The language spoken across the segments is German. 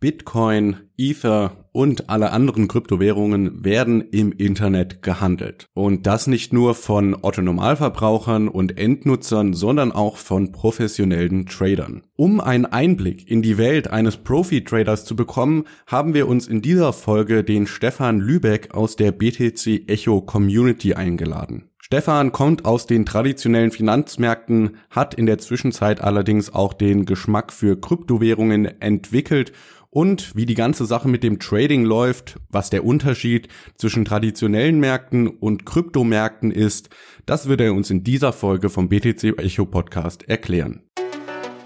Bitcoin, Ether und alle anderen Kryptowährungen werden im Internet gehandelt. Und das nicht nur von Otto-Normalverbrauchern und Endnutzern, sondern auch von professionellen Tradern. Um einen Einblick in die Welt eines Profi-Traders zu bekommen, haben wir uns in dieser Folge den Stefan Lübeck aus der BTC Echo Community eingeladen. Stefan kommt aus den traditionellen Finanzmärkten, hat in der Zwischenzeit allerdings auch den Geschmack für Kryptowährungen entwickelt und wie die ganze Sache mit dem Trading läuft, was der Unterschied zwischen traditionellen Märkten und Kryptomärkten ist, das wird er uns in dieser Folge vom BTC Echo Podcast erklären.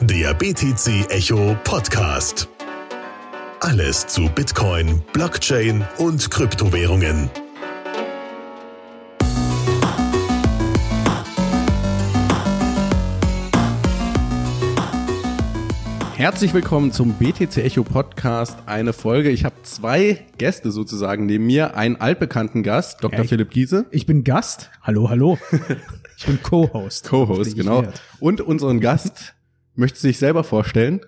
Der BTC Echo Podcast. Alles zu Bitcoin, Blockchain und Kryptowährungen. Herzlich willkommen zum BTC Echo Podcast. Eine Folge. Ich habe zwei Gäste sozusagen neben mir. Einen altbekannten Gast, Dr. Ja, ich, Philipp Giese. Ich bin Gast. Hallo, hallo. Ich bin Co-Host. Co-Host, genau. Und unseren Gast möchtest du dich selber vorstellen?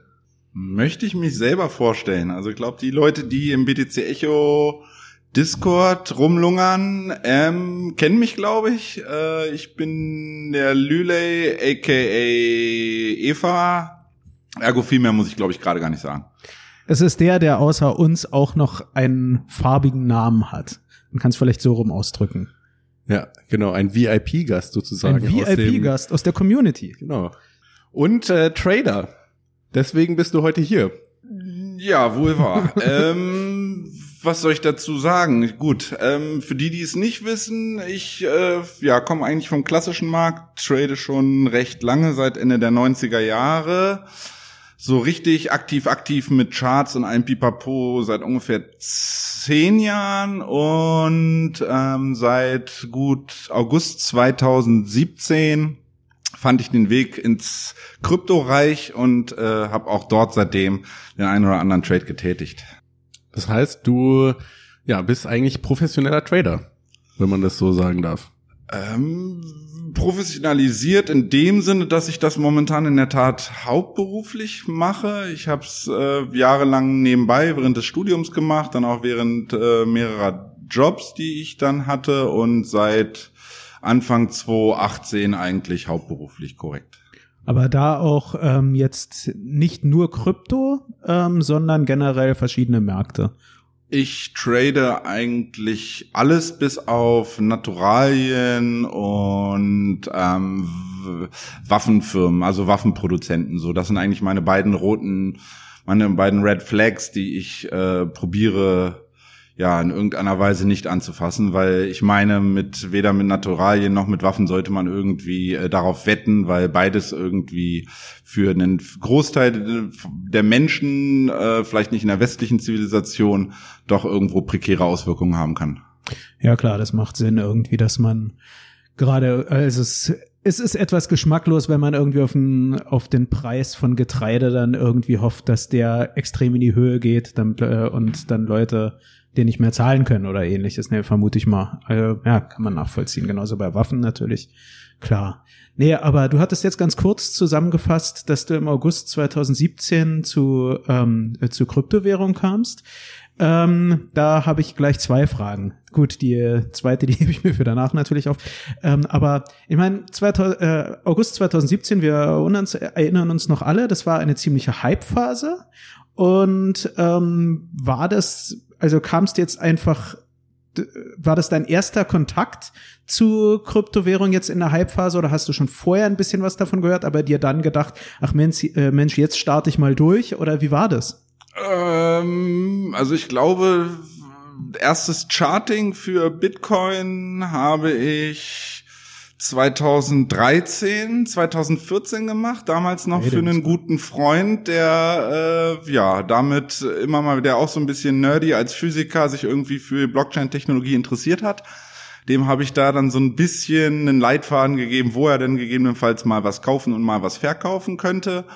Möchte ich mich selber vorstellen. Also ich glaube, die Leute, die im BTC Echo Discord rumlungern, ähm, kennen mich, glaube ich. Äh, ich bin der Lüley, aka Eva, Ergo viel mehr muss ich, glaube ich, gerade gar nicht sagen. Es ist der, der außer uns auch noch einen farbigen Namen hat. Man kann es vielleicht so rum ausdrücken. Ja, genau, ein VIP-Gast sozusagen. Ein VIP-Gast aus, aus, der Community. Genau. Und äh, Trader. Deswegen bist du heute hier. Ja, wohl wahr. ähm, was soll ich dazu sagen? Gut, ähm, für die, die es nicht wissen, ich äh, ja komme eigentlich vom klassischen Markt, trade schon recht lange, seit Ende der 90er Jahre so richtig aktiv, aktiv mit Charts und einem Pipapo seit ungefähr zehn Jahren und ähm, seit gut August 2017 fand ich den Weg ins Kryptoreich und äh, habe auch dort seitdem den einen oder anderen Trade getätigt. Das heißt, du ja bist eigentlich professioneller Trader, wenn man das so sagen darf. Ähm, professionalisiert in dem Sinne, dass ich das momentan in der Tat hauptberuflich mache. Ich habe es äh, jahrelang nebenbei während des Studiums gemacht, dann auch während äh, mehrerer Jobs, die ich dann hatte und seit Anfang 2018 eigentlich hauptberuflich korrekt. Aber da auch ähm, jetzt nicht nur Krypto, ähm, sondern generell verschiedene Märkte. Ich trade eigentlich alles bis auf Naturalien und ähm, Waffenfirmen, also Waffenproduzenten. So, das sind eigentlich meine beiden roten, meine beiden Red Flags, die ich äh, probiere ja in irgendeiner Weise nicht anzufassen, weil ich meine, mit weder mit Naturalien noch mit Waffen sollte man irgendwie äh, darauf wetten, weil beides irgendwie für einen Großteil der Menschen, äh, vielleicht nicht in der westlichen Zivilisation, doch irgendwo prekäre Auswirkungen haben kann. Ja klar, das macht Sinn irgendwie, dass man gerade, also es es ist etwas geschmacklos, wenn man irgendwie auf den, auf den Preis von Getreide dann irgendwie hofft, dass der extrem in die Höhe geht dann, äh, und dann Leute den nicht mehr zahlen können oder ähnliches, ne, vermute ich mal. Also, ja, kann man nachvollziehen. Genauso bei Waffen natürlich. Klar. Nee, aber du hattest jetzt ganz kurz zusammengefasst, dass du im August 2017 zu, ähm, zu Kryptowährung kamst. Ähm, da habe ich gleich zwei Fragen. Gut, die zweite, die hebe ich mir für danach natürlich auf. Ähm, aber ich meine, äh, August 2017, wir erinnern uns noch alle, das war eine ziemliche Hype-Phase. Und ähm, war das also kamst jetzt einfach, war das dein erster Kontakt zu Kryptowährung jetzt in der Hypephase oder hast du schon vorher ein bisschen was davon gehört, aber dir dann gedacht, ach Mensch, äh, Mensch jetzt starte ich mal durch oder wie war das? Ähm, also ich glaube, erstes Charting für Bitcoin habe ich 2013, 2014 gemacht, damals noch hey, für einen guten Freund, der äh, ja damit immer mal, der auch so ein bisschen nerdy als Physiker sich irgendwie für Blockchain-Technologie interessiert hat. Dem habe ich da dann so ein bisschen einen Leitfaden gegeben, wo er denn gegebenenfalls mal was kaufen und mal was verkaufen könnte.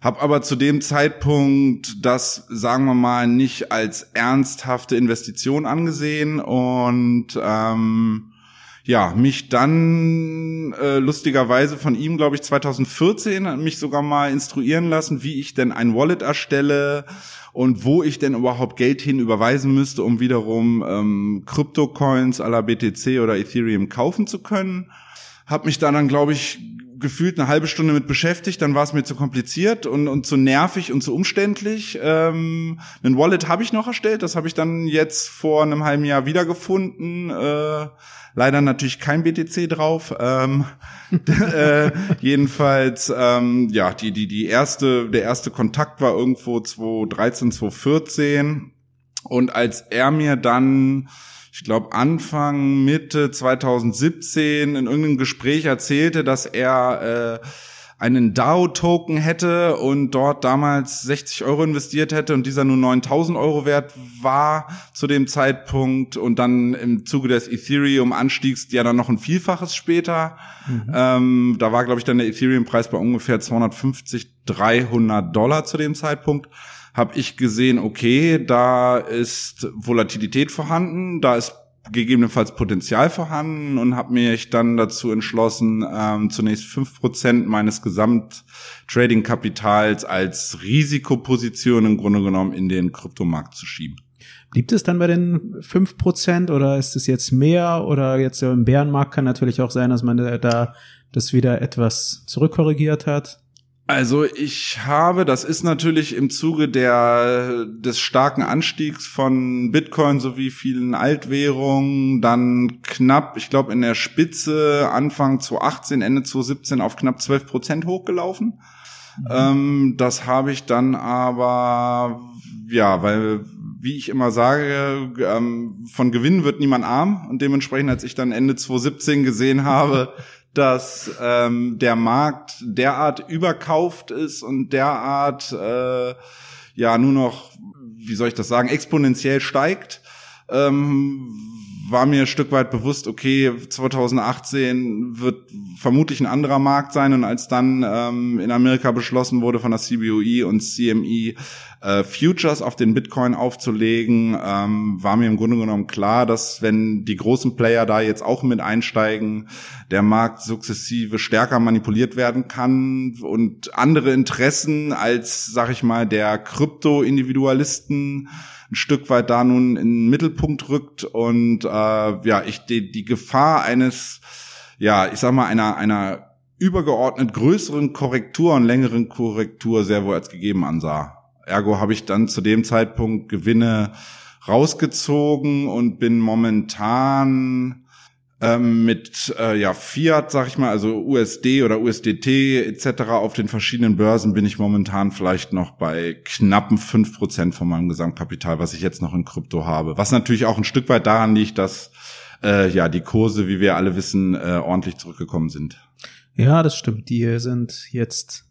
Hab aber zu dem Zeitpunkt das, sagen wir mal, nicht als ernsthafte Investition angesehen und ähm, ja, mich dann äh, lustigerweise von ihm, glaube ich, 2014 mich sogar mal instruieren lassen, wie ich denn ein Wallet erstelle und wo ich denn überhaupt Geld hin überweisen müsste, um wiederum ähm, Kryptocoins à la BTC oder Ethereum kaufen zu können. Hab mich da dann, glaube ich, gefühlt eine halbe Stunde mit beschäftigt, dann war es mir zu kompliziert und, und zu nervig und zu umständlich. Ähm, ein Wallet habe ich noch erstellt, das habe ich dann jetzt vor einem halben Jahr wiedergefunden. Äh, leider natürlich kein BTC drauf. Ähm, äh, jedenfalls, ähm, ja, die, die, die erste, der erste Kontakt war irgendwo 2013, 2014. Und als er mir dann ich glaube Anfang, Mitte 2017 in irgendeinem Gespräch erzählte, dass er äh, einen DAO-Token hätte und dort damals 60 Euro investiert hätte und dieser nur 9000 Euro wert war zu dem Zeitpunkt und dann im Zuge des Ethereum-Anstiegs ja dann noch ein Vielfaches später. Mhm. Ähm, da war, glaube ich, dann der Ethereum-Preis bei ungefähr 250, 300 Dollar zu dem Zeitpunkt habe ich gesehen, okay, da ist Volatilität vorhanden, da ist gegebenenfalls Potenzial vorhanden und habe mich dann dazu entschlossen, ähm, zunächst fünf Prozent meines Gesamt-Trading-Kapitals als Risikoposition im Grunde genommen in den Kryptomarkt zu schieben. Blieb es dann bei den fünf Prozent oder ist es jetzt mehr oder jetzt im Bärenmarkt kann natürlich auch sein, dass man da das wieder etwas zurückkorrigiert hat? Also ich habe, das ist natürlich im Zuge der, des starken Anstiegs von Bitcoin sowie vielen Altwährungen dann knapp, ich glaube in der Spitze Anfang 2018, Ende 2017 auf knapp 12 Prozent hochgelaufen. Mhm. Ähm, das habe ich dann aber, ja, weil wie ich immer sage, ähm, von Gewinn wird niemand arm und dementsprechend, als ich dann Ende 2017 gesehen habe, dass ähm, der Markt derart überkauft ist und derart äh, ja nur noch, wie soll ich das sagen, exponentiell steigt, ähm, war mir ein Stück weit bewusst, okay, 2018 wird vermutlich ein anderer Markt sein. Und als dann ähm, in Amerika beschlossen wurde von der CBOE und CME äh, Futures auf den Bitcoin aufzulegen, ähm, war mir im Grunde genommen klar, dass wenn die großen Player da jetzt auch mit einsteigen, der Markt sukzessive stärker manipuliert werden kann. Und andere Interessen als, sag ich mal, der Krypto-Individualisten ein Stück weit da nun in den Mittelpunkt rückt und äh, ja, ich die, die Gefahr eines, ja, ich sag mal, einer, einer übergeordnet größeren Korrektur und längeren Korrektur sehr wohl als gegeben ansah. Ergo habe ich dann zu dem Zeitpunkt Gewinne rausgezogen und bin momentan ähm, mit äh, ja Fiat, sag ich mal, also USD oder USDT etc. auf den verschiedenen Börsen bin ich momentan vielleicht noch bei knappen fünf Prozent von meinem Gesamtkapital, was ich jetzt noch in Krypto habe. Was natürlich auch ein Stück weit daran liegt, dass äh, ja die Kurse, wie wir alle wissen, äh, ordentlich zurückgekommen sind. Ja, das stimmt. Die sind jetzt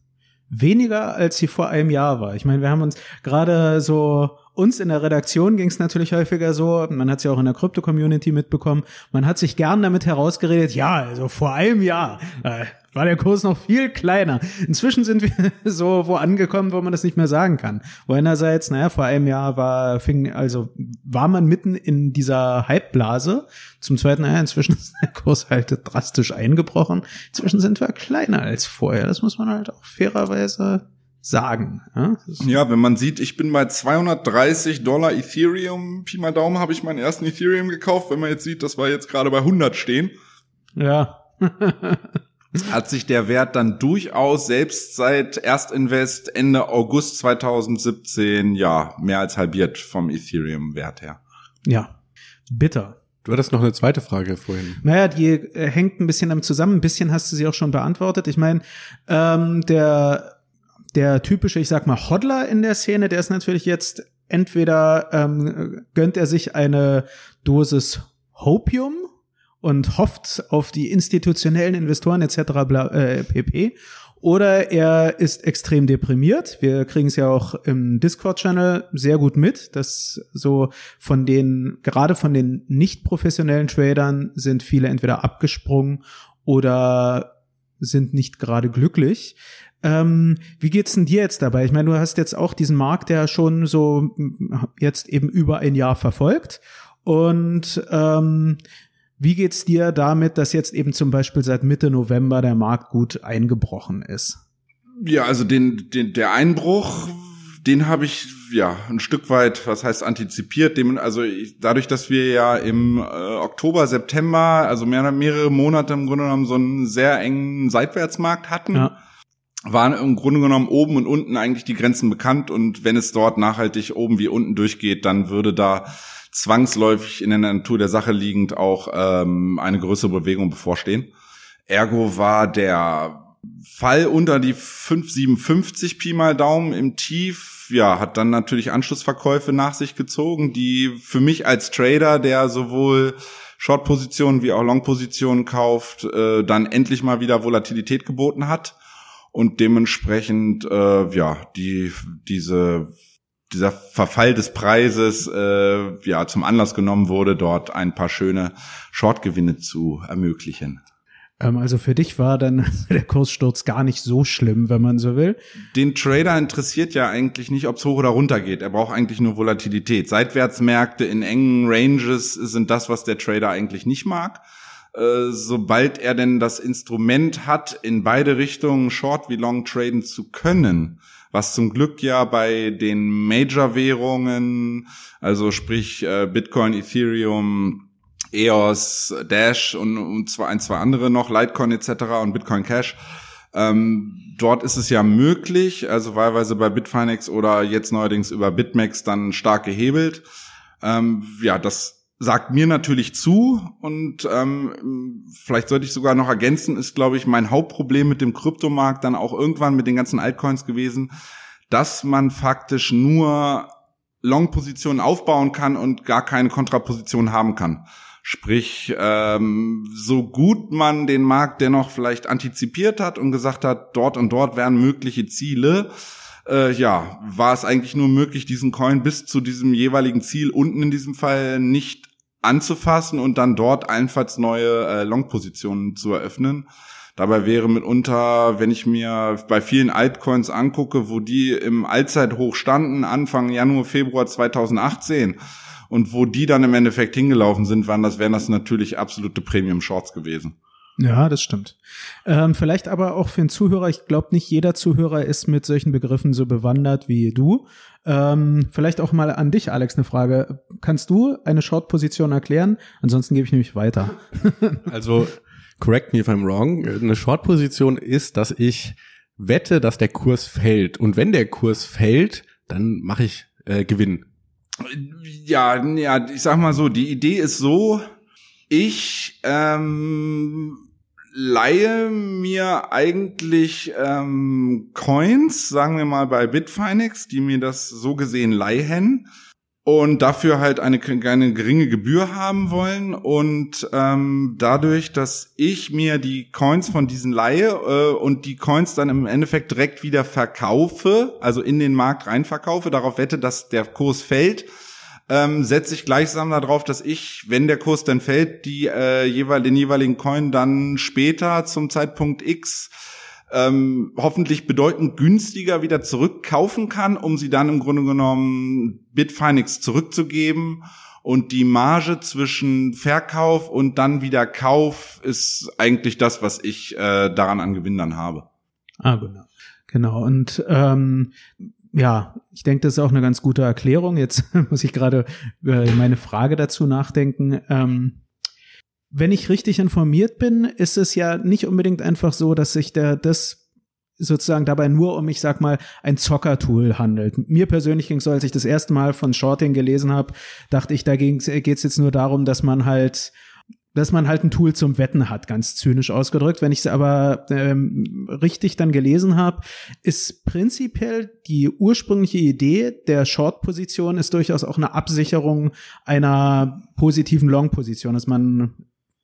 weniger, als sie vor einem Jahr war. Ich meine, wir haben uns gerade so uns in der Redaktion ging es natürlich häufiger so, man hat es ja auch in der Krypto-Community mitbekommen, man hat sich gern damit herausgeredet, ja, also vor einem Jahr äh, war der Kurs noch viel kleiner. Inzwischen sind wir so wo angekommen, wo man das nicht mehr sagen kann. Wo einerseits, naja, vor einem Jahr war, fing, also war man mitten in dieser Hype-Blase. Zum zweiten, naja, inzwischen ist der Kurs halt drastisch eingebrochen. Inzwischen sind wir kleiner als vorher. Das muss man halt auch fairerweise sagen. Ja? ja, wenn man sieht, ich bin bei 230 Dollar Ethereum, Pi mal Daumen habe ich meinen ersten Ethereum gekauft. Wenn man jetzt sieht, dass wir jetzt gerade bei 100 stehen. Ja. hat sich der Wert dann durchaus selbst seit Erstinvest Ende August 2017 ja mehr als halbiert vom Ethereum-Wert her. Ja, bitter. Du hattest noch eine zweite Frage vorhin. Naja, die äh, hängt ein bisschen am zusammen. Ein bisschen hast du sie auch schon beantwortet. Ich meine, ähm, der der typische, ich sag mal, Hodler in der Szene, der ist natürlich jetzt entweder ähm, gönnt er sich eine Dosis Hopium und hofft auf die institutionellen Investoren etc. Bla, äh, pp. Oder er ist extrem deprimiert. Wir kriegen es ja auch im Discord-Channel sehr gut mit, dass so von den, gerade von den nicht professionellen Tradern sind viele entweder abgesprungen oder sind nicht gerade glücklich. Ähm, wie geht's denn dir jetzt dabei? Ich meine, du hast jetzt auch diesen Markt, der schon so jetzt eben über ein Jahr verfolgt. Und ähm, Wie geht's dir damit, dass jetzt eben zum Beispiel seit Mitte November der Markt gut eingebrochen ist? Ja, also den, den der Einbruch, den habe ich ja ein Stück weit, was heißt antizipiert. Dem, also ich, dadurch, dass wir ja im äh, Oktober, September, also mehr, mehrere Monate im Grunde genommen so einen sehr engen Seitwärtsmarkt hatten. Ja waren im Grunde genommen oben und unten eigentlich die Grenzen bekannt und wenn es dort nachhaltig oben wie unten durchgeht, dann würde da zwangsläufig in der Natur der Sache liegend auch ähm, eine größere Bewegung bevorstehen. Ergo war der Fall unter die 5,57 Pi mal Daumen im Tief, ja, hat dann natürlich Anschlussverkäufe nach sich gezogen, die für mich als Trader, der sowohl Short-Positionen wie auch Long-Positionen kauft, äh, dann endlich mal wieder Volatilität geboten hat und dementsprechend äh, ja die diese dieser Verfall des Preises äh, ja zum Anlass genommen wurde, dort ein paar schöne Shortgewinne zu ermöglichen. Ähm, also für dich war dann der Kurssturz gar nicht so schlimm, wenn man so will. Den Trader interessiert ja eigentlich nicht, ob es hoch oder runter geht. Er braucht eigentlich nur Volatilität. Seitwärtsmärkte in engen Ranges sind das, was der Trader eigentlich nicht mag. Äh, sobald er denn das Instrument hat, in beide Richtungen Short wie Long traden zu können, was zum Glück ja bei den Major-Währungen, also sprich äh, Bitcoin, Ethereum, EOS, Dash und, und zwar ein, zwei andere noch, Litecoin etc. und Bitcoin Cash, ähm, dort ist es ja möglich, also wahlweise bei Bitfinex oder jetzt neuerdings über Bitmax dann stark gehebelt. Ähm, ja, das sagt mir natürlich zu und ähm, vielleicht sollte ich sogar noch ergänzen, ist, glaube ich, mein Hauptproblem mit dem Kryptomarkt dann auch irgendwann mit den ganzen Altcoins gewesen, dass man faktisch nur Long-Positionen aufbauen kann und gar keine Kontraposition haben kann. Sprich, ähm, so gut man den Markt dennoch vielleicht antizipiert hat und gesagt hat, dort und dort wären mögliche Ziele, äh, ja, war es eigentlich nur möglich, diesen Coin bis zu diesem jeweiligen Ziel unten in diesem Fall nicht anzufassen und dann dort allenfalls neue äh, Long-Positionen zu eröffnen. Dabei wäre mitunter, wenn ich mir bei vielen Altcoins angucke, wo die im Allzeithoch standen, Anfang Januar, Februar 2018, und wo die dann im Endeffekt hingelaufen sind, waren das, wären das natürlich absolute Premium Shorts gewesen. Ja, das stimmt. Ähm, vielleicht aber auch für den Zuhörer, ich glaube, nicht jeder Zuhörer ist mit solchen Begriffen so bewandert wie du. Ähm, vielleicht auch mal an dich, Alex, eine Frage. Kannst du eine Short-Position erklären? Ansonsten gebe ich nämlich weiter. also, correct me if I'm wrong. Eine Short-Position ist, dass ich wette, dass der Kurs fällt. Und wenn der Kurs fällt, dann mache ich äh, Gewinn. Ja, ja, ich sag mal so, die Idee ist so, ich ähm, leihe mir eigentlich ähm, Coins, sagen wir mal bei Bitfinex, die mir das so gesehen leihen und dafür halt eine, eine geringe Gebühr haben wollen. Und ähm, dadurch, dass ich mir die Coins von diesen leihe äh, und die Coins dann im Endeffekt direkt wieder verkaufe, also in den Markt rein verkaufe, darauf wette, dass der Kurs fällt, ähm, setze ich gleichsam darauf, dass ich, wenn der Kurs dann fällt, die äh, jeweil, den jeweiligen Coin dann später zum Zeitpunkt X ähm, hoffentlich bedeutend günstiger wieder zurückkaufen kann, um sie dann im Grunde genommen Bitfinex zurückzugeben. Und die Marge zwischen Verkauf und dann wieder Kauf ist eigentlich das, was ich äh, daran an Gewinn dann habe. Ah, genau. Genau. Und ähm, ja, ich denke, das ist auch eine ganz gute Erklärung. Jetzt muss ich gerade über meine Frage dazu nachdenken. Ähm, wenn ich richtig informiert bin, ist es ja nicht unbedingt einfach so, dass sich der das sozusagen dabei nur um, ich sag mal, ein Zockertool handelt. Mir persönlich ging es so, als ich das erste Mal von Shorting gelesen habe, dachte ich, da geht es jetzt nur darum, dass man halt dass man halt ein Tool zum Wetten hat, ganz zynisch ausgedrückt. Wenn ich es aber ähm, richtig dann gelesen habe, ist prinzipiell die ursprüngliche Idee der Short-Position ist durchaus auch eine Absicherung einer positiven Long-Position, dass man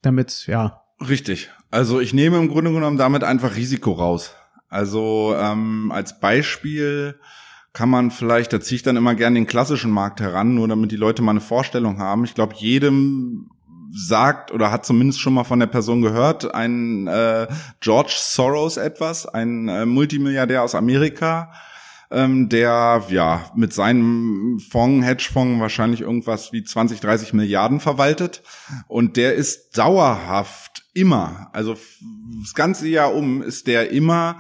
damit, ja. Richtig. Also ich nehme im Grunde genommen damit einfach Risiko raus. Also ähm, als Beispiel kann man vielleicht, da ziehe ich dann immer gern den klassischen Markt heran, nur damit die Leute mal eine Vorstellung haben. Ich glaube, jedem sagt oder hat zumindest schon mal von der Person gehört, ein äh, George Soros etwas, ein äh, Multimilliardär aus Amerika, ähm, der ja mit seinem Fonds, Hedgefonds wahrscheinlich irgendwas wie 20, 30 Milliarden verwaltet. Und der ist dauerhaft immer, also das ganze Jahr um ist der immer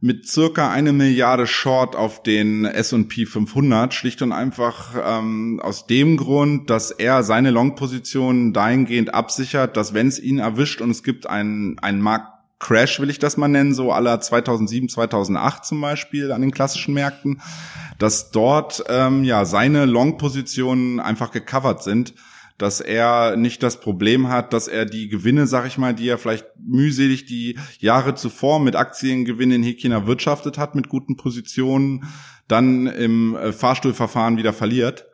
mit circa eine Milliarde Short auf den S&P 500, schlicht und einfach ähm, aus dem Grund, dass er seine Long-Position dahingehend absichert, dass wenn es ihn erwischt und es gibt einen, einen Markt Crash will ich das mal nennen, so aller 2007, 2008 zum Beispiel an den klassischen Märkten, dass dort ähm, ja seine Long-Positionen einfach gecovert sind, dass er nicht das Problem hat, dass er die Gewinne, sag ich mal, die er vielleicht mühselig die Jahre zuvor mit Aktiengewinnen in Häkchen erwirtschaftet hat, mit guten Positionen, dann im äh, Fahrstuhlverfahren wieder verliert.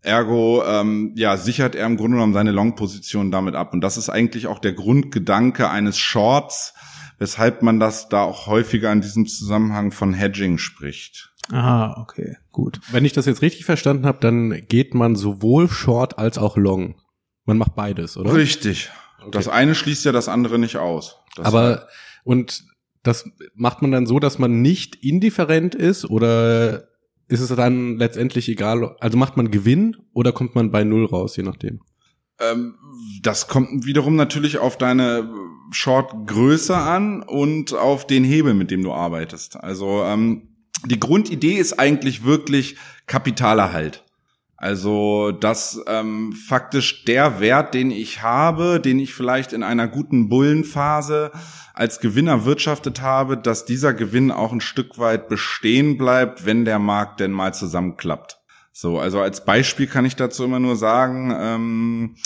Ergo, ähm, ja, sichert er im Grunde genommen seine Long-Position damit ab. Und das ist eigentlich auch der Grundgedanke eines Shorts, weshalb man das da auch häufiger in diesem Zusammenhang von Hedging spricht. Ah, okay, gut. Wenn ich das jetzt richtig verstanden habe, dann geht man sowohl Short als auch Long. Man macht beides, oder? Richtig. Okay. Das eine schließt ja das andere nicht aus. Das Aber und das macht man dann so, dass man nicht indifferent ist oder ist es dann letztendlich egal? Also macht man Gewinn oder kommt man bei Null raus, je nachdem? Ähm, das kommt wiederum natürlich auf deine Short-Größe an und auf den Hebel, mit dem du arbeitest. Also ähm, die Grundidee ist eigentlich wirklich Kapitalerhalt. Also, dass ähm, faktisch der Wert, den ich habe, den ich vielleicht in einer guten Bullenphase als Gewinner wirtschaftet habe, dass dieser Gewinn auch ein Stück weit bestehen bleibt, wenn der Markt denn mal zusammenklappt. So, also als Beispiel kann ich dazu immer nur sagen, ähm,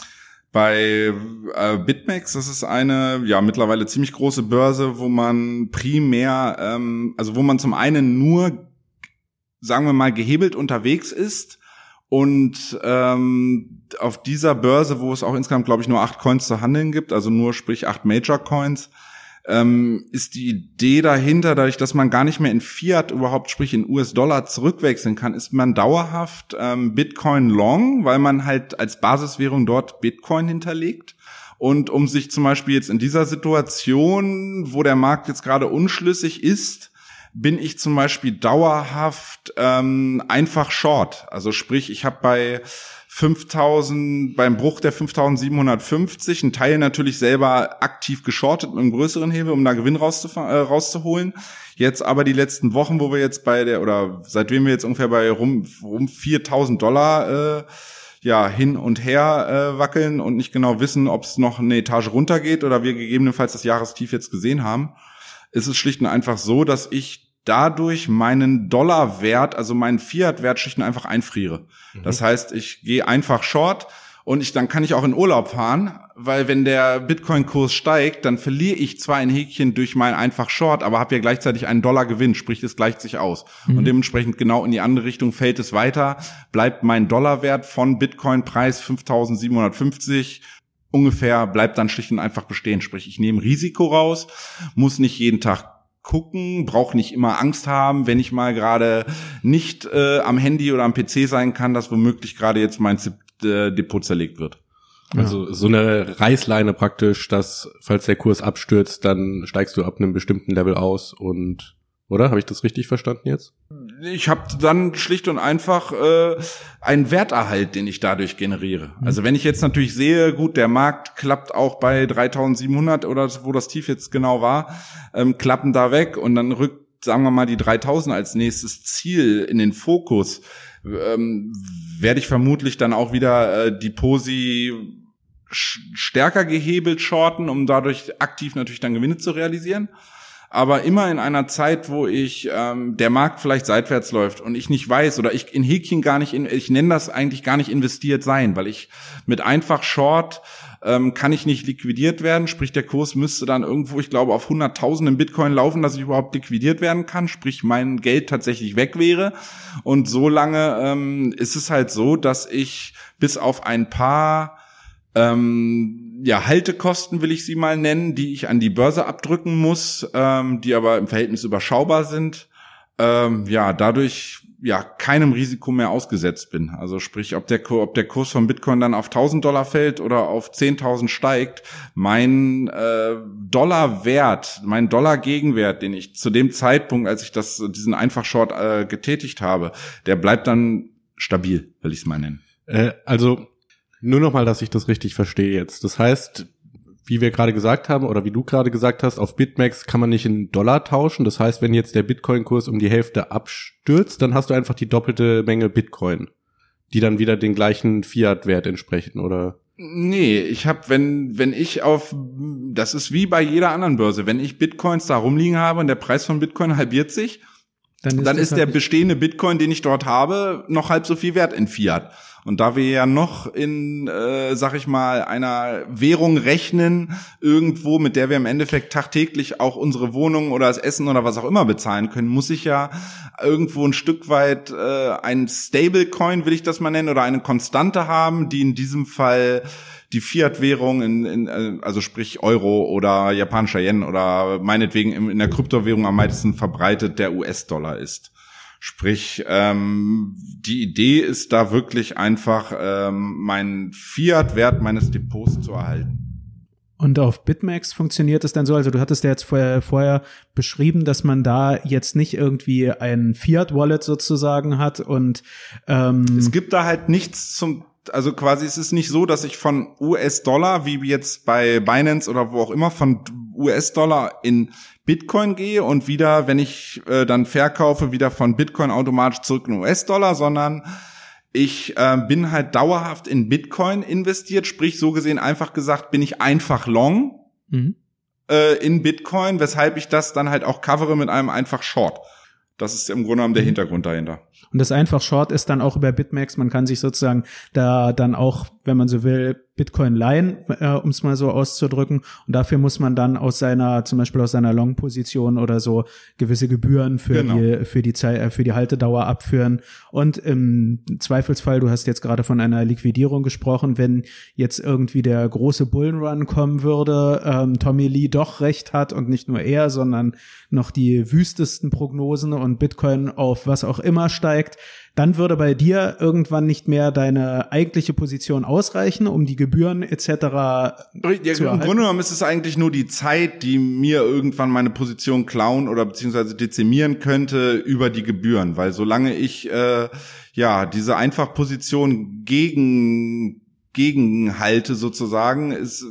bei äh, BitMEX, das ist eine ja mittlerweile ziemlich große Börse, wo man primär, ähm, also wo man zum einen nur, sagen wir mal, gehebelt unterwegs ist und ähm, auf dieser Börse, wo es auch insgesamt, glaube ich, nur acht Coins zu handeln gibt, also nur sprich acht Major Coins, ähm, ist die Idee dahinter, dadurch, dass man gar nicht mehr in Fiat überhaupt, sprich in US-Dollar zurückwechseln kann, ist man dauerhaft ähm, Bitcoin long, weil man halt als Basiswährung dort Bitcoin hinterlegt. Und um sich zum Beispiel jetzt in dieser Situation, wo der Markt jetzt gerade unschlüssig ist, bin ich zum Beispiel dauerhaft ähm, einfach short. Also sprich, ich habe bei 5000, beim Bruch der 5750, ein Teil natürlich selber aktiv geschortet mit einem größeren Hebel, um da Gewinn äh, rauszuholen. Jetzt aber die letzten Wochen, wo wir jetzt bei der, oder seitdem wir jetzt ungefähr bei rum, rum 4000 Dollar, äh, ja, hin und her äh, wackeln und nicht genau wissen, ob es noch eine Etage runtergeht oder wir gegebenenfalls das Jahrestief jetzt gesehen haben, ist es schlicht und einfach so, dass ich dadurch meinen Dollarwert, also meinen Fiat-Wert schlicht und einfach einfriere. Mhm. Das heißt, ich gehe einfach short und ich, dann kann ich auch in Urlaub fahren, weil wenn der Bitcoin-Kurs steigt, dann verliere ich zwar ein Häkchen durch mein einfach Short, aber habe ja gleichzeitig einen Dollar Gewinn, sprich es gleicht sich aus. Mhm. Und dementsprechend genau in die andere Richtung fällt es weiter, bleibt mein Dollarwert von Bitcoin-Preis 5750 ungefähr, bleibt dann schlicht und einfach bestehen. Sprich, ich nehme Risiko raus, muss nicht jeden Tag gucken, brauche nicht immer Angst haben, wenn ich mal gerade nicht äh, am Handy oder am PC sein kann, dass womöglich gerade jetzt mein äh, Depot zerlegt wird. Also so eine Reißleine praktisch, dass falls der Kurs abstürzt, dann steigst du ab einem bestimmten Level aus und oder? Habe ich das richtig verstanden jetzt? Ich habe dann schlicht und einfach äh, einen Werterhalt, den ich dadurch generiere. Mhm. Also wenn ich jetzt natürlich sehe, gut, der Markt klappt auch bei 3700 oder wo das Tief jetzt genau war, ähm, klappen da weg und dann rückt, sagen wir mal, die 3000 als nächstes Ziel in den Fokus, ähm, werde ich vermutlich dann auch wieder äh, die Posi stärker gehebelt shorten, um dadurch aktiv natürlich dann Gewinne zu realisieren aber immer in einer Zeit, wo ich ähm, der Markt vielleicht seitwärts läuft und ich nicht weiß oder ich in Häkchen gar nicht, in, ich nenne das eigentlich gar nicht investiert sein, weil ich mit einfach Short ähm, kann ich nicht liquidiert werden, sprich der Kurs müsste dann irgendwo, ich glaube, auf 100.000 im Bitcoin laufen, dass ich überhaupt liquidiert werden kann, sprich mein Geld tatsächlich weg wäre. Und so lange ähm, ist es halt so, dass ich bis auf ein paar ähm, ja, Haltekosten will ich sie mal nennen, die ich an die Börse abdrücken muss, ähm, die aber im Verhältnis überschaubar sind. Ähm, ja, dadurch ja keinem Risiko mehr ausgesetzt bin. Also sprich, ob der, ob der Kurs von Bitcoin dann auf 1000 Dollar fällt oder auf 10.000 steigt, mein äh, Dollarwert, mein Dollar-Gegenwert, den ich zu dem Zeitpunkt, als ich das diesen Einfach-Short äh, getätigt habe, der bleibt dann stabil, will ich es mal nennen. Äh, also nur noch mal, dass ich das richtig verstehe jetzt. Das heißt, wie wir gerade gesagt haben oder wie du gerade gesagt hast, auf Bitmax kann man nicht in Dollar tauschen. Das heißt, wenn jetzt der Bitcoin-Kurs um die Hälfte abstürzt, dann hast du einfach die doppelte Menge Bitcoin, die dann wieder den gleichen Fiat-Wert entsprechen, oder? Nee, ich habe, wenn, wenn ich auf, das ist wie bei jeder anderen Börse, wenn ich Bitcoins da rumliegen habe und der Preis von Bitcoin halbiert sich, dann ist, dann ist der bestehende Bitcoin, den ich dort habe, noch halb so viel wert in Fiat. Und da wir ja noch in, äh, sag ich mal, einer Währung rechnen, irgendwo, mit der wir im Endeffekt tagtäglich auch unsere Wohnung oder das Essen oder was auch immer bezahlen können, muss ich ja irgendwo ein Stück weit äh, ein Stablecoin, will ich das mal nennen, oder eine Konstante haben, die in diesem Fall die Fiat-Währung, in, in, äh, also sprich Euro oder japanischer Yen oder meinetwegen in der Kryptowährung am meisten verbreitet der US-Dollar ist. Sprich, ähm, die Idee ist da wirklich einfach, ähm, meinen Fiat-Wert meines Depots zu erhalten. Und auf Bitmax funktioniert es dann so, also du hattest ja jetzt vorher, vorher beschrieben, dass man da jetzt nicht irgendwie ein Fiat-Wallet sozusagen hat und ähm es gibt da halt nichts zum also quasi es ist nicht so, dass ich von US-Dollar, wie jetzt bei Binance oder wo auch immer, von US-Dollar in Bitcoin gehe und wieder, wenn ich äh, dann verkaufe, wieder von Bitcoin automatisch zurück in US-Dollar, sondern ich äh, bin halt dauerhaft in Bitcoin investiert, sprich so gesehen einfach gesagt, bin ich einfach long mhm. äh, in Bitcoin, weshalb ich das dann halt auch covere mit einem einfach Short. Das ist im Grunde genommen der mhm. Hintergrund dahinter. Und das einfach Short ist dann auch über Bitmax. Man kann sich sozusagen da dann auch, wenn man so will, Bitcoin leihen, äh, um es mal so auszudrücken. Und dafür muss man dann aus seiner, zum Beispiel aus seiner Long-Position oder so gewisse Gebühren für genau. die, für die Zeit, äh, für die Haltedauer abführen. Und im Zweifelsfall, du hast jetzt gerade von einer Liquidierung gesprochen, wenn jetzt irgendwie der große Bullenrun kommen würde, ähm, Tommy Lee doch recht hat und nicht nur er, sondern noch die wüstesten Prognosen und Bitcoin auf was auch immer steigt, dann würde bei dir irgendwann nicht mehr deine eigentliche Position ausreichen, um die Gebühren etc. Ja, zu Im Grunde genommen ist es eigentlich nur die Zeit, die mir irgendwann meine Position klauen oder beziehungsweise dezimieren könnte über die Gebühren, weil solange ich äh, ja diese Einfachposition gegen gegenhalte sozusagen, ist,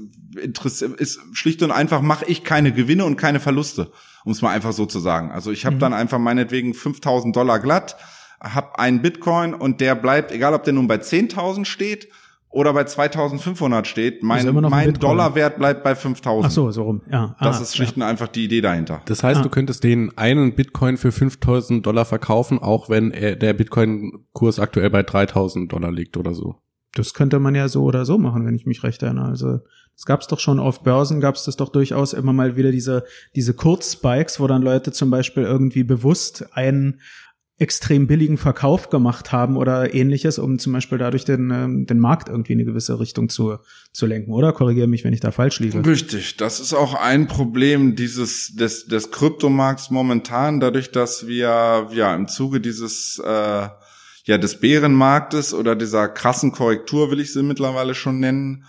ist schlicht und einfach mache ich keine Gewinne und keine Verluste, um es mal einfach so zu sagen. Also ich habe mhm. dann einfach meinetwegen 5000 Dollar glatt habe einen Bitcoin und der bleibt, egal ob der nun bei 10.000 steht oder bei 2.500 steht, mein, mein Dollarwert bleibt bei 5.000. Ach so, so rum. Ja. Ah, das ist schlicht ja. und einfach die Idee dahinter. Das heißt, ah. du könntest den einen Bitcoin für 5.000 Dollar verkaufen, auch wenn er, der Bitcoin-Kurs aktuell bei 3.000 Dollar liegt oder so. Das könnte man ja so oder so machen, wenn ich mich recht erinnere. Also es gab es doch schon auf Börsen, gab es das doch durchaus immer mal wieder diese diese Kurzspikes, wo dann Leute zum Beispiel irgendwie bewusst einen extrem billigen Verkauf gemacht haben oder ähnliches, um zum Beispiel dadurch den, ähm, den Markt irgendwie in eine gewisse Richtung zu, zu lenken, oder? Korrigiere mich, wenn ich da falsch liege. Richtig, das ist auch ein Problem dieses des, des Kryptomarkts momentan, dadurch, dass wir ja im Zuge dieses äh, ja des Bärenmarktes oder dieser krassen Korrektur, will ich sie mittlerweile schon nennen,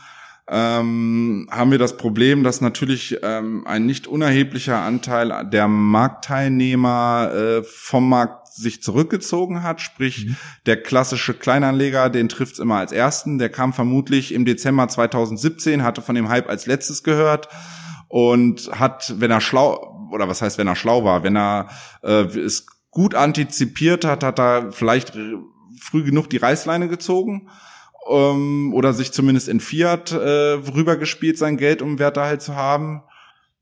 ähm, haben wir das Problem, dass natürlich ähm, ein nicht unerheblicher Anteil der Marktteilnehmer äh, vom Markt sich zurückgezogen hat, sprich mhm. der klassische Kleinanleger, den trifft's immer als ersten, der kam vermutlich im Dezember 2017, hatte von dem Hype als letztes gehört und hat, wenn er schlau oder was heißt, wenn er schlau war, wenn er äh, es gut antizipiert hat, hat er vielleicht früh genug die Reißleine gezogen ähm, oder sich zumindest in Fiat äh, rübergespielt, sein Geld, um Werte halt zu haben.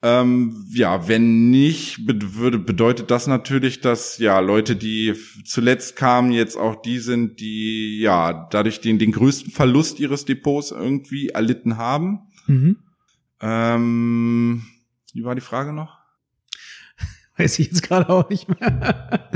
Ähm, ja, wenn nicht, würde, bedeutet das natürlich, dass ja Leute, die zuletzt kamen, jetzt auch die sind, die ja dadurch den, den größten Verlust ihres Depots irgendwie erlitten haben. Mhm. Ähm, wie war die Frage noch? Weiß ich jetzt gerade auch nicht mehr.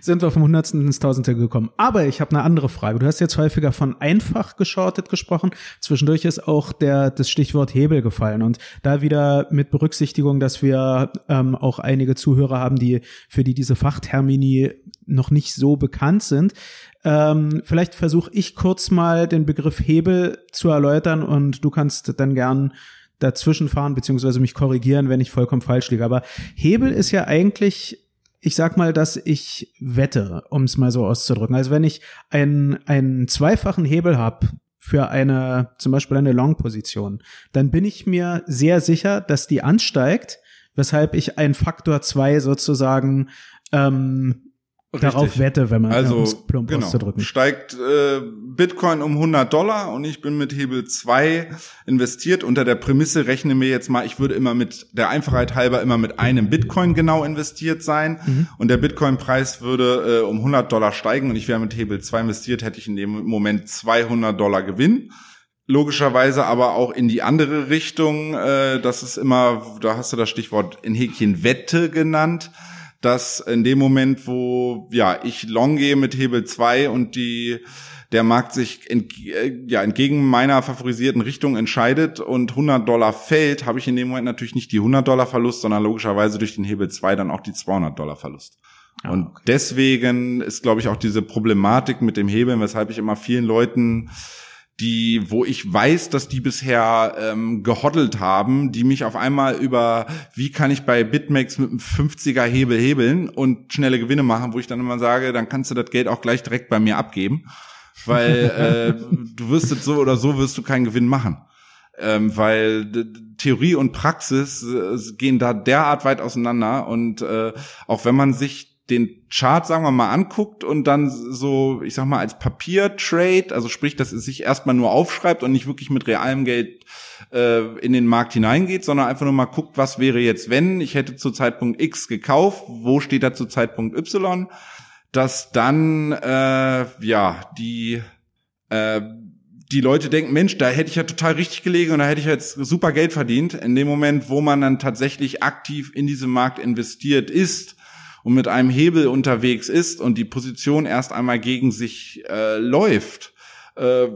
Sind wir vom Hundertsten ins Tausendste gekommen. Aber ich habe eine andere Frage. Du hast jetzt häufiger von einfach geschortet gesprochen. Zwischendurch ist auch der, das Stichwort Hebel gefallen. Und da wieder mit Berücksichtigung, dass wir ähm, auch einige Zuhörer haben, die für die diese Fachtermini noch nicht so bekannt sind. Ähm, vielleicht versuche ich kurz mal den Begriff Hebel zu erläutern und du kannst dann gern dazwischen fahren beziehungsweise mich korrigieren, wenn ich vollkommen falsch liege. Aber Hebel ist ja eigentlich ich sag mal, dass ich wette, um es mal so auszudrücken. Also wenn ich einen, einen zweifachen Hebel habe für eine, zum Beispiel eine Long-Position, dann bin ich mir sehr sicher, dass die ansteigt, weshalb ich einen Faktor zwei sozusagen ähm, Richtig. darauf wette, wenn man also, um plump genau, auszudrücken. Steigt äh, Bitcoin um 100 Dollar und ich bin mit Hebel 2 investiert. Unter der Prämisse rechne mir jetzt mal, ich würde immer mit der Einfachheit halber immer mit einem Bitcoin genau investiert sein mhm. und der Bitcoin-Preis würde äh, um 100 Dollar steigen und ich wäre mit Hebel 2 investiert, hätte ich in dem Moment 200 Dollar Gewinn logischerweise aber auch in die andere Richtung. Äh, das ist immer, da hast du das Stichwort in Häkchen Wette genannt dass in dem Moment, wo ja ich long gehe mit Hebel 2 und die der Markt sich ent, äh, ja, entgegen meiner favorisierten Richtung entscheidet und 100 Dollar fällt, habe ich in dem Moment natürlich nicht die 100 Dollar Verlust, sondern logischerweise durch den Hebel 2 dann auch die 200 Dollar Verlust. Ah, und okay. deswegen ist, glaube ich, auch diese Problematik mit dem Hebeln, weshalb ich immer vielen Leuten die, wo ich weiß, dass die bisher ähm, gehoddelt haben, die mich auf einmal über, wie kann ich bei Bitmax mit einem 50er Hebel hebeln und schnelle Gewinne machen, wo ich dann immer sage, dann kannst du das Geld auch gleich direkt bei mir abgeben, weil äh, du wirst es so oder so wirst du keinen Gewinn machen. Ähm, weil Theorie und Praxis äh, gehen da derart weit auseinander und äh, auch wenn man sich den Chart, sagen wir mal, anguckt und dann so, ich sag mal, als Papiertrade, also sprich, dass es sich erstmal nur aufschreibt und nicht wirklich mit realem Geld äh, in den Markt hineingeht, sondern einfach nur mal guckt, was wäre jetzt, wenn. Ich hätte zu Zeitpunkt X gekauft, wo steht da zu Zeitpunkt Y, dass dann äh, ja die äh, die Leute denken, Mensch, da hätte ich ja total richtig gelegen und da hätte ich jetzt super Geld verdient. In dem Moment, wo man dann tatsächlich aktiv in diesen Markt investiert ist, und mit einem Hebel unterwegs ist und die Position erst einmal gegen sich äh, läuft, äh,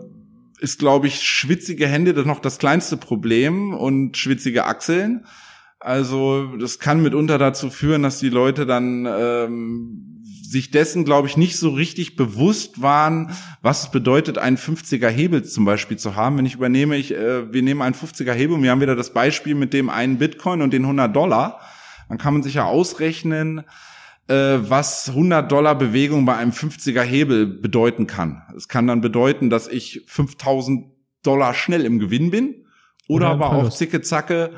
ist, glaube ich, schwitzige Hände das noch das kleinste Problem und schwitzige Achseln. Also das kann mitunter dazu führen, dass die Leute dann ähm, sich dessen, glaube ich, nicht so richtig bewusst waren, was es bedeutet, einen 50er Hebel zum Beispiel zu haben. Wenn ich übernehme, ich, äh, wir nehmen einen 50er Hebel und wir haben wieder das Beispiel mit dem einen Bitcoin und den 100 Dollar, dann kann man sich ja ausrechnen, was 100 Dollar Bewegung bei einem 50er Hebel bedeuten kann. Es kann dann bedeuten, dass ich 5000 Dollar schnell im Gewinn bin oder, oder aber auch zicke zacke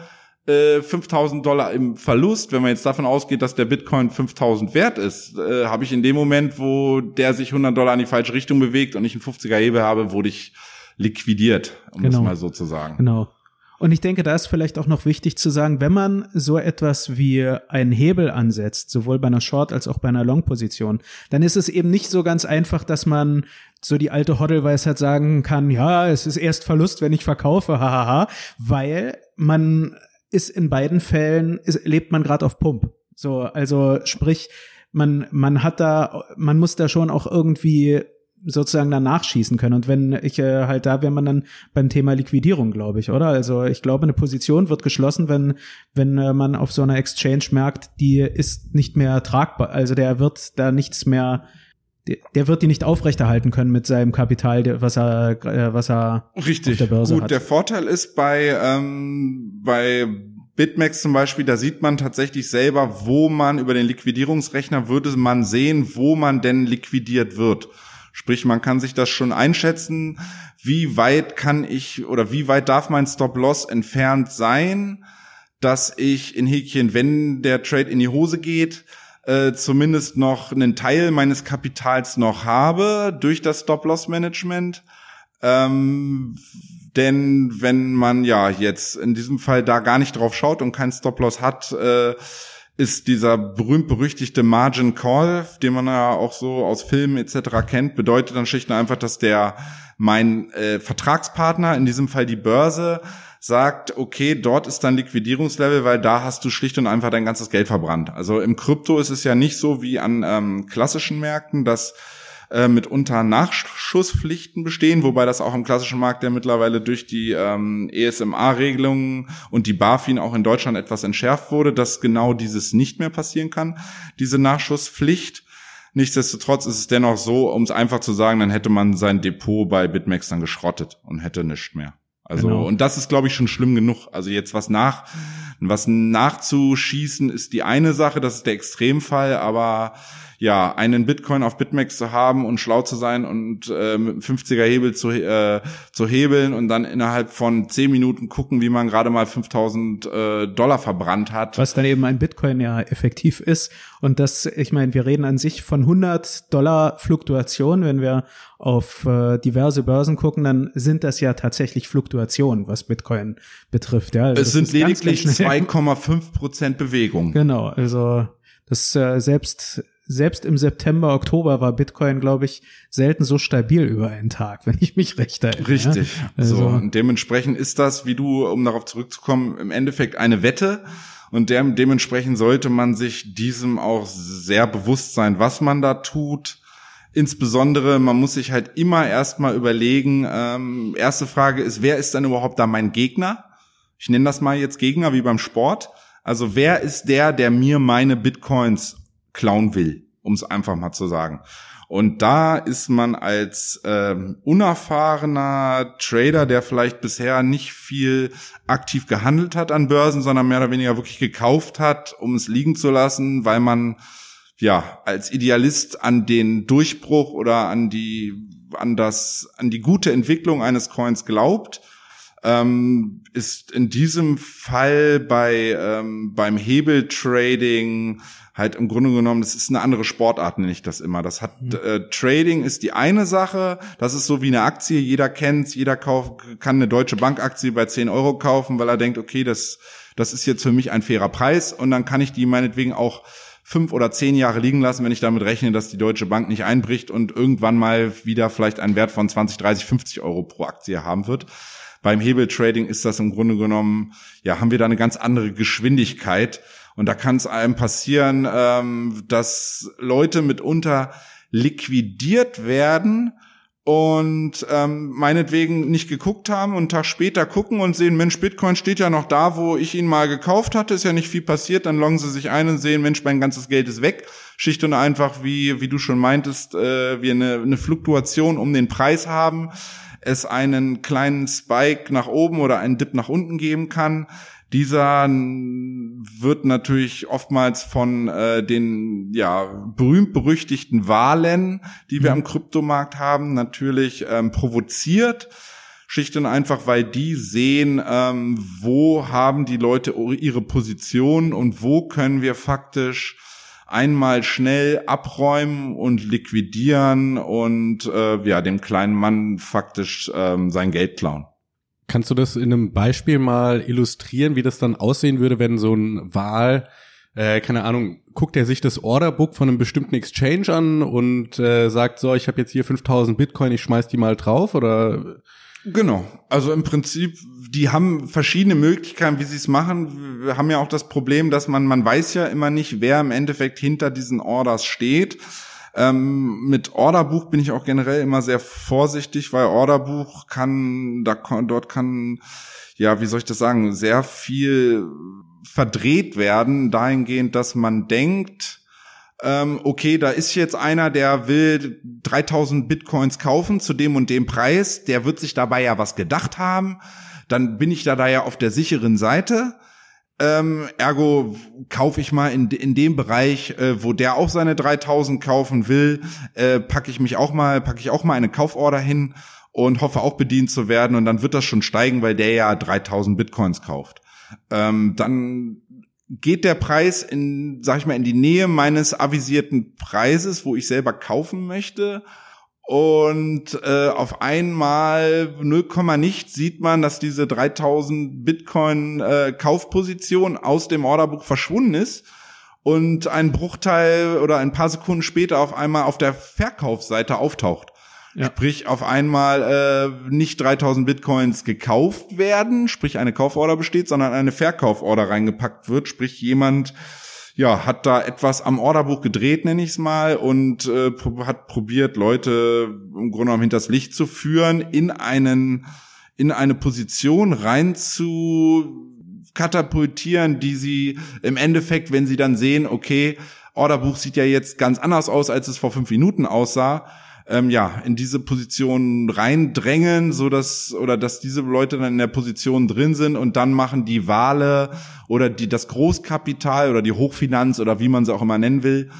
äh, 5000 Dollar im Verlust. Wenn man jetzt davon ausgeht, dass der Bitcoin 5000 wert ist, äh, habe ich in dem Moment, wo der sich 100 Dollar in die falsche Richtung bewegt und ich einen 50er Hebel habe, wurde ich liquidiert, um genau. es mal so zu sagen. Genau. Und ich denke, da ist vielleicht auch noch wichtig zu sagen, wenn man so etwas wie einen Hebel ansetzt, sowohl bei einer Short als auch bei einer Long-Position, dann ist es eben nicht so ganz einfach, dass man so die alte Hoddelweisheit sagen kann, ja, es ist erst Verlust, wenn ich verkaufe, hahaha, weil man ist in beiden Fällen, ist, lebt man gerade auf Pump. So, also sprich, man, man hat da, man muss da schon auch irgendwie sozusagen danach schießen können. Und wenn ich äh, halt da wäre man dann beim Thema Liquidierung, glaube ich, oder? Also ich glaube, eine Position wird geschlossen, wenn wenn äh, man auf so einer Exchange merkt, die ist nicht mehr tragbar. Also der wird da nichts mehr der wird die nicht aufrechterhalten können mit seinem Kapital, was er, äh, was er Richtig. auf der Börse Gut, hat. Der Vorteil ist bei, ähm, bei BitMEX zum Beispiel, da sieht man tatsächlich selber, wo man über den Liquidierungsrechner würde man sehen, wo man denn liquidiert wird. Sprich, man kann sich das schon einschätzen, wie weit kann ich oder wie weit darf mein Stop-Loss entfernt sein, dass ich in Häkchen, wenn der Trade in die Hose geht, äh, zumindest noch einen Teil meines Kapitals noch habe durch das Stop-Loss-Management. Ähm, denn wenn man ja jetzt in diesem Fall da gar nicht drauf schaut und kein Stop-Loss hat, äh, ist dieser berühmt-berüchtigte Margin Call, den man ja auch so aus Filmen etc. kennt, bedeutet dann schlicht und einfach, dass der mein äh, Vertragspartner, in diesem Fall die Börse, sagt, okay, dort ist dein Liquidierungslevel, weil da hast du schlicht und einfach dein ganzes Geld verbrannt. Also im Krypto ist es ja nicht so wie an ähm, klassischen Märkten, dass äh, mitunter Nachschusspflichten bestehen, wobei das auch im klassischen Markt ja mittlerweile durch die ähm, ESMA-Regelungen und die BaFin auch in Deutschland etwas entschärft wurde, dass genau dieses nicht mehr passieren kann, diese Nachschusspflicht. Nichtsdestotrotz ist es dennoch so, um es einfach zu sagen, dann hätte man sein Depot bei BitMEX dann geschrottet und hätte nichts mehr. Also, genau. und das ist, glaube ich, schon schlimm genug. Also jetzt was nach, was nachzuschießen ist die eine Sache, das ist der Extremfall, aber ja, einen Bitcoin auf Bitmax zu haben und schlau zu sein und äh, mit einem 50er Hebel zu, äh, zu hebeln und dann innerhalb von 10 Minuten gucken, wie man gerade mal 5000 äh, Dollar verbrannt hat. Was dann eben ein Bitcoin ja effektiv ist. Und das, ich meine, wir reden an sich von 100 Dollar Fluktuation. Wenn wir auf äh, diverse Börsen gucken, dann sind das ja tatsächlich Fluktuationen, was Bitcoin betrifft. Ja, also es sind lediglich 2,5 Prozent Bewegung. Genau, also das äh, selbst selbst im September, Oktober war Bitcoin, glaube ich, selten so stabil über einen Tag, wenn ich mich recht erinnere. Richtig. Also. So, und dementsprechend ist das, wie du, um darauf zurückzukommen, im Endeffekt eine Wette. Und de dementsprechend sollte man sich diesem auch sehr bewusst sein, was man da tut. Insbesondere, man muss sich halt immer erstmal überlegen, ähm, erste Frage ist, wer ist denn überhaupt da mein Gegner? Ich nenne das mal jetzt Gegner wie beim Sport. Also wer ist der, der mir meine Bitcoins klauen will, um es einfach mal zu sagen. Und da ist man als ähm, unerfahrener Trader, der vielleicht bisher nicht viel aktiv gehandelt hat an Börsen, sondern mehr oder weniger wirklich gekauft hat, um es liegen zu lassen, weil man ja als Idealist an den Durchbruch oder an die an das an die gute Entwicklung eines Coins glaubt, ähm, ist in diesem Fall bei ähm, beim Hebeltrading halt im Grunde genommen, das ist eine andere Sportart, nenne ich das immer. Das hat mhm. äh, Trading ist die eine Sache, das ist so wie eine Aktie, jeder kennt's, jeder kauft, kann eine deutsche Bankaktie bei 10 Euro kaufen, weil er denkt, okay, das, das ist jetzt für mich ein fairer Preis und dann kann ich die meinetwegen auch fünf oder zehn Jahre liegen lassen, wenn ich damit rechne, dass die Deutsche Bank nicht einbricht und irgendwann mal wieder vielleicht einen Wert von 20, 30, 50 Euro pro Aktie haben wird. Beim Hebeltrading ist das im Grunde genommen, ja, haben wir da eine ganz andere Geschwindigkeit und da kann es einem passieren, ähm, dass Leute mitunter liquidiert werden und ähm, meinetwegen nicht geguckt haben und einen Tag später gucken und sehen, Mensch, Bitcoin steht ja noch da, wo ich ihn mal gekauft hatte, ist ja nicht viel passiert, dann loggen sie sich ein und sehen, Mensch, mein ganzes Geld ist weg. Schlicht und einfach, wie, wie du schon meintest, äh, wir eine, eine Fluktuation um den Preis haben, es einen kleinen Spike nach oben oder einen Dip nach unten geben kann dieser wird natürlich oftmals von äh, den ja berühmt-berüchtigten Wahlen, die wir mhm. am Kryptomarkt haben, natürlich ähm, provoziert. Schlicht und einfach, weil die sehen, ähm, wo haben die Leute ihre Position und wo können wir faktisch einmal schnell abräumen und liquidieren und äh, ja dem kleinen Mann faktisch ähm, sein Geld klauen. Kannst du das in einem Beispiel mal illustrieren, wie das dann aussehen würde, wenn so ein Wahl, äh, keine Ahnung, guckt er sich das Orderbook von einem bestimmten Exchange an und äh, sagt so, ich habe jetzt hier 5000 Bitcoin, ich schmeiß die mal drauf oder Genau. Also im Prinzip, die haben verschiedene Möglichkeiten, wie sie es machen. Wir haben ja auch das Problem, dass man, man weiß ja immer nicht, wer im Endeffekt hinter diesen Orders steht. Ähm, mit Orderbuch bin ich auch generell immer sehr vorsichtig, weil Orderbuch kann, da dort kann, ja, wie soll ich das sagen, sehr viel verdreht werden, dahingehend, dass man denkt, ähm, okay, da ist jetzt einer, der will 3000 Bitcoins kaufen zu dem und dem Preis, der wird sich dabei ja was gedacht haben, dann bin ich da da ja auf der sicheren Seite ähm, ergo kaufe ich mal in, in dem Bereich, äh, wo der auch seine 3000 kaufen will, äh, packe ich mich auch mal, packe ich auch mal eine Kauforder hin und hoffe auch bedient zu werden und dann wird das schon steigen, weil der ja 3000 Bitcoins kauft. Ähm, dann geht der Preis in, sag ich mal, in die Nähe meines avisierten Preises, wo ich selber kaufen möchte und äh, auf einmal 0, nicht sieht man, dass diese 3000 Bitcoin äh, Kaufposition aus dem Orderbuch verschwunden ist und ein Bruchteil oder ein paar Sekunden später auf einmal auf der Verkaufsseite auftaucht. Ja. Sprich, auf einmal äh, nicht 3000 Bitcoins gekauft werden, sprich eine Kauforder besteht, sondern eine Verkauforder reingepackt wird, sprich jemand ja, hat da etwas am Orderbuch gedreht, nenne ich es mal, und äh, hat probiert, Leute im Grunde genommen hinters Licht zu führen, in einen, in eine Position rein zu katapultieren, die sie im Endeffekt, wenn sie dann sehen, okay, Orderbuch sieht ja jetzt ganz anders aus, als es vor fünf Minuten aussah. Ähm, ja, in diese Position reindrängen, so dass oder dass diese Leute dann in der Position drin sind und dann machen die Wale oder die das Großkapital oder die Hochfinanz oder wie man sie auch immer nennen will,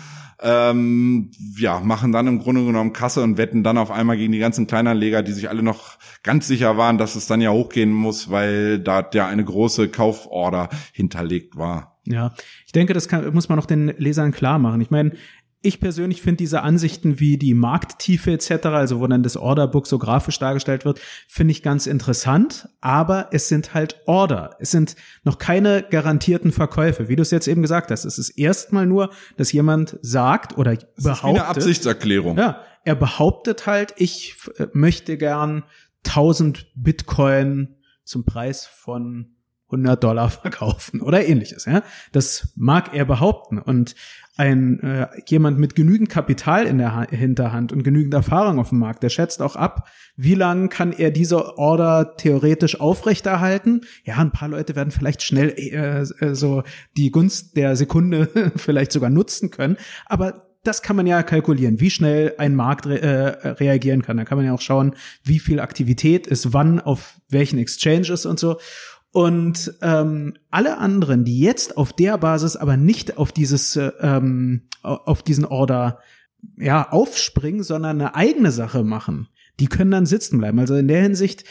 ähm, ja, machen dann im Grunde genommen Kasse und wetten dann auf einmal gegen die ganzen Kleinanleger, die sich alle noch ganz sicher waren, dass es dann ja hochgehen muss, weil da ja eine große Kauforder hinterlegt war. Ja, ich denke, das kann, muss man auch den Lesern klar machen. Ich meine, ich persönlich finde diese Ansichten wie die Markttiefe etc., also wo dann das Orderbook so grafisch dargestellt wird, finde ich ganz interessant, aber es sind halt Order. Es sind noch keine garantierten Verkäufe. Wie du es jetzt eben gesagt hast, es ist erstmal nur, dass jemand sagt oder Das behauptet. eine Absichtserklärung. Ja, er behauptet halt, ich äh, möchte gern 1000 Bitcoin zum Preis von 100 Dollar verkaufen oder ähnliches. Ja, das mag er behaupten und ein äh, jemand mit genügend Kapital in der ha Hinterhand und genügend Erfahrung auf dem Markt, der schätzt auch ab, wie lange kann er diese Order theoretisch aufrechterhalten. Ja, ein paar Leute werden vielleicht schnell äh, äh, so die Gunst der Sekunde vielleicht sogar nutzen können, aber das kann man ja kalkulieren, wie schnell ein Markt re äh, reagieren kann. Da kann man ja auch schauen, wie viel Aktivität ist wann auf welchen Exchanges und so. Und ähm, alle anderen, die jetzt auf der Basis aber nicht auf dieses, äh, ähm, auf diesen Order ja aufspringen, sondern eine eigene Sache machen, die können dann sitzen bleiben. Also in der Hinsicht,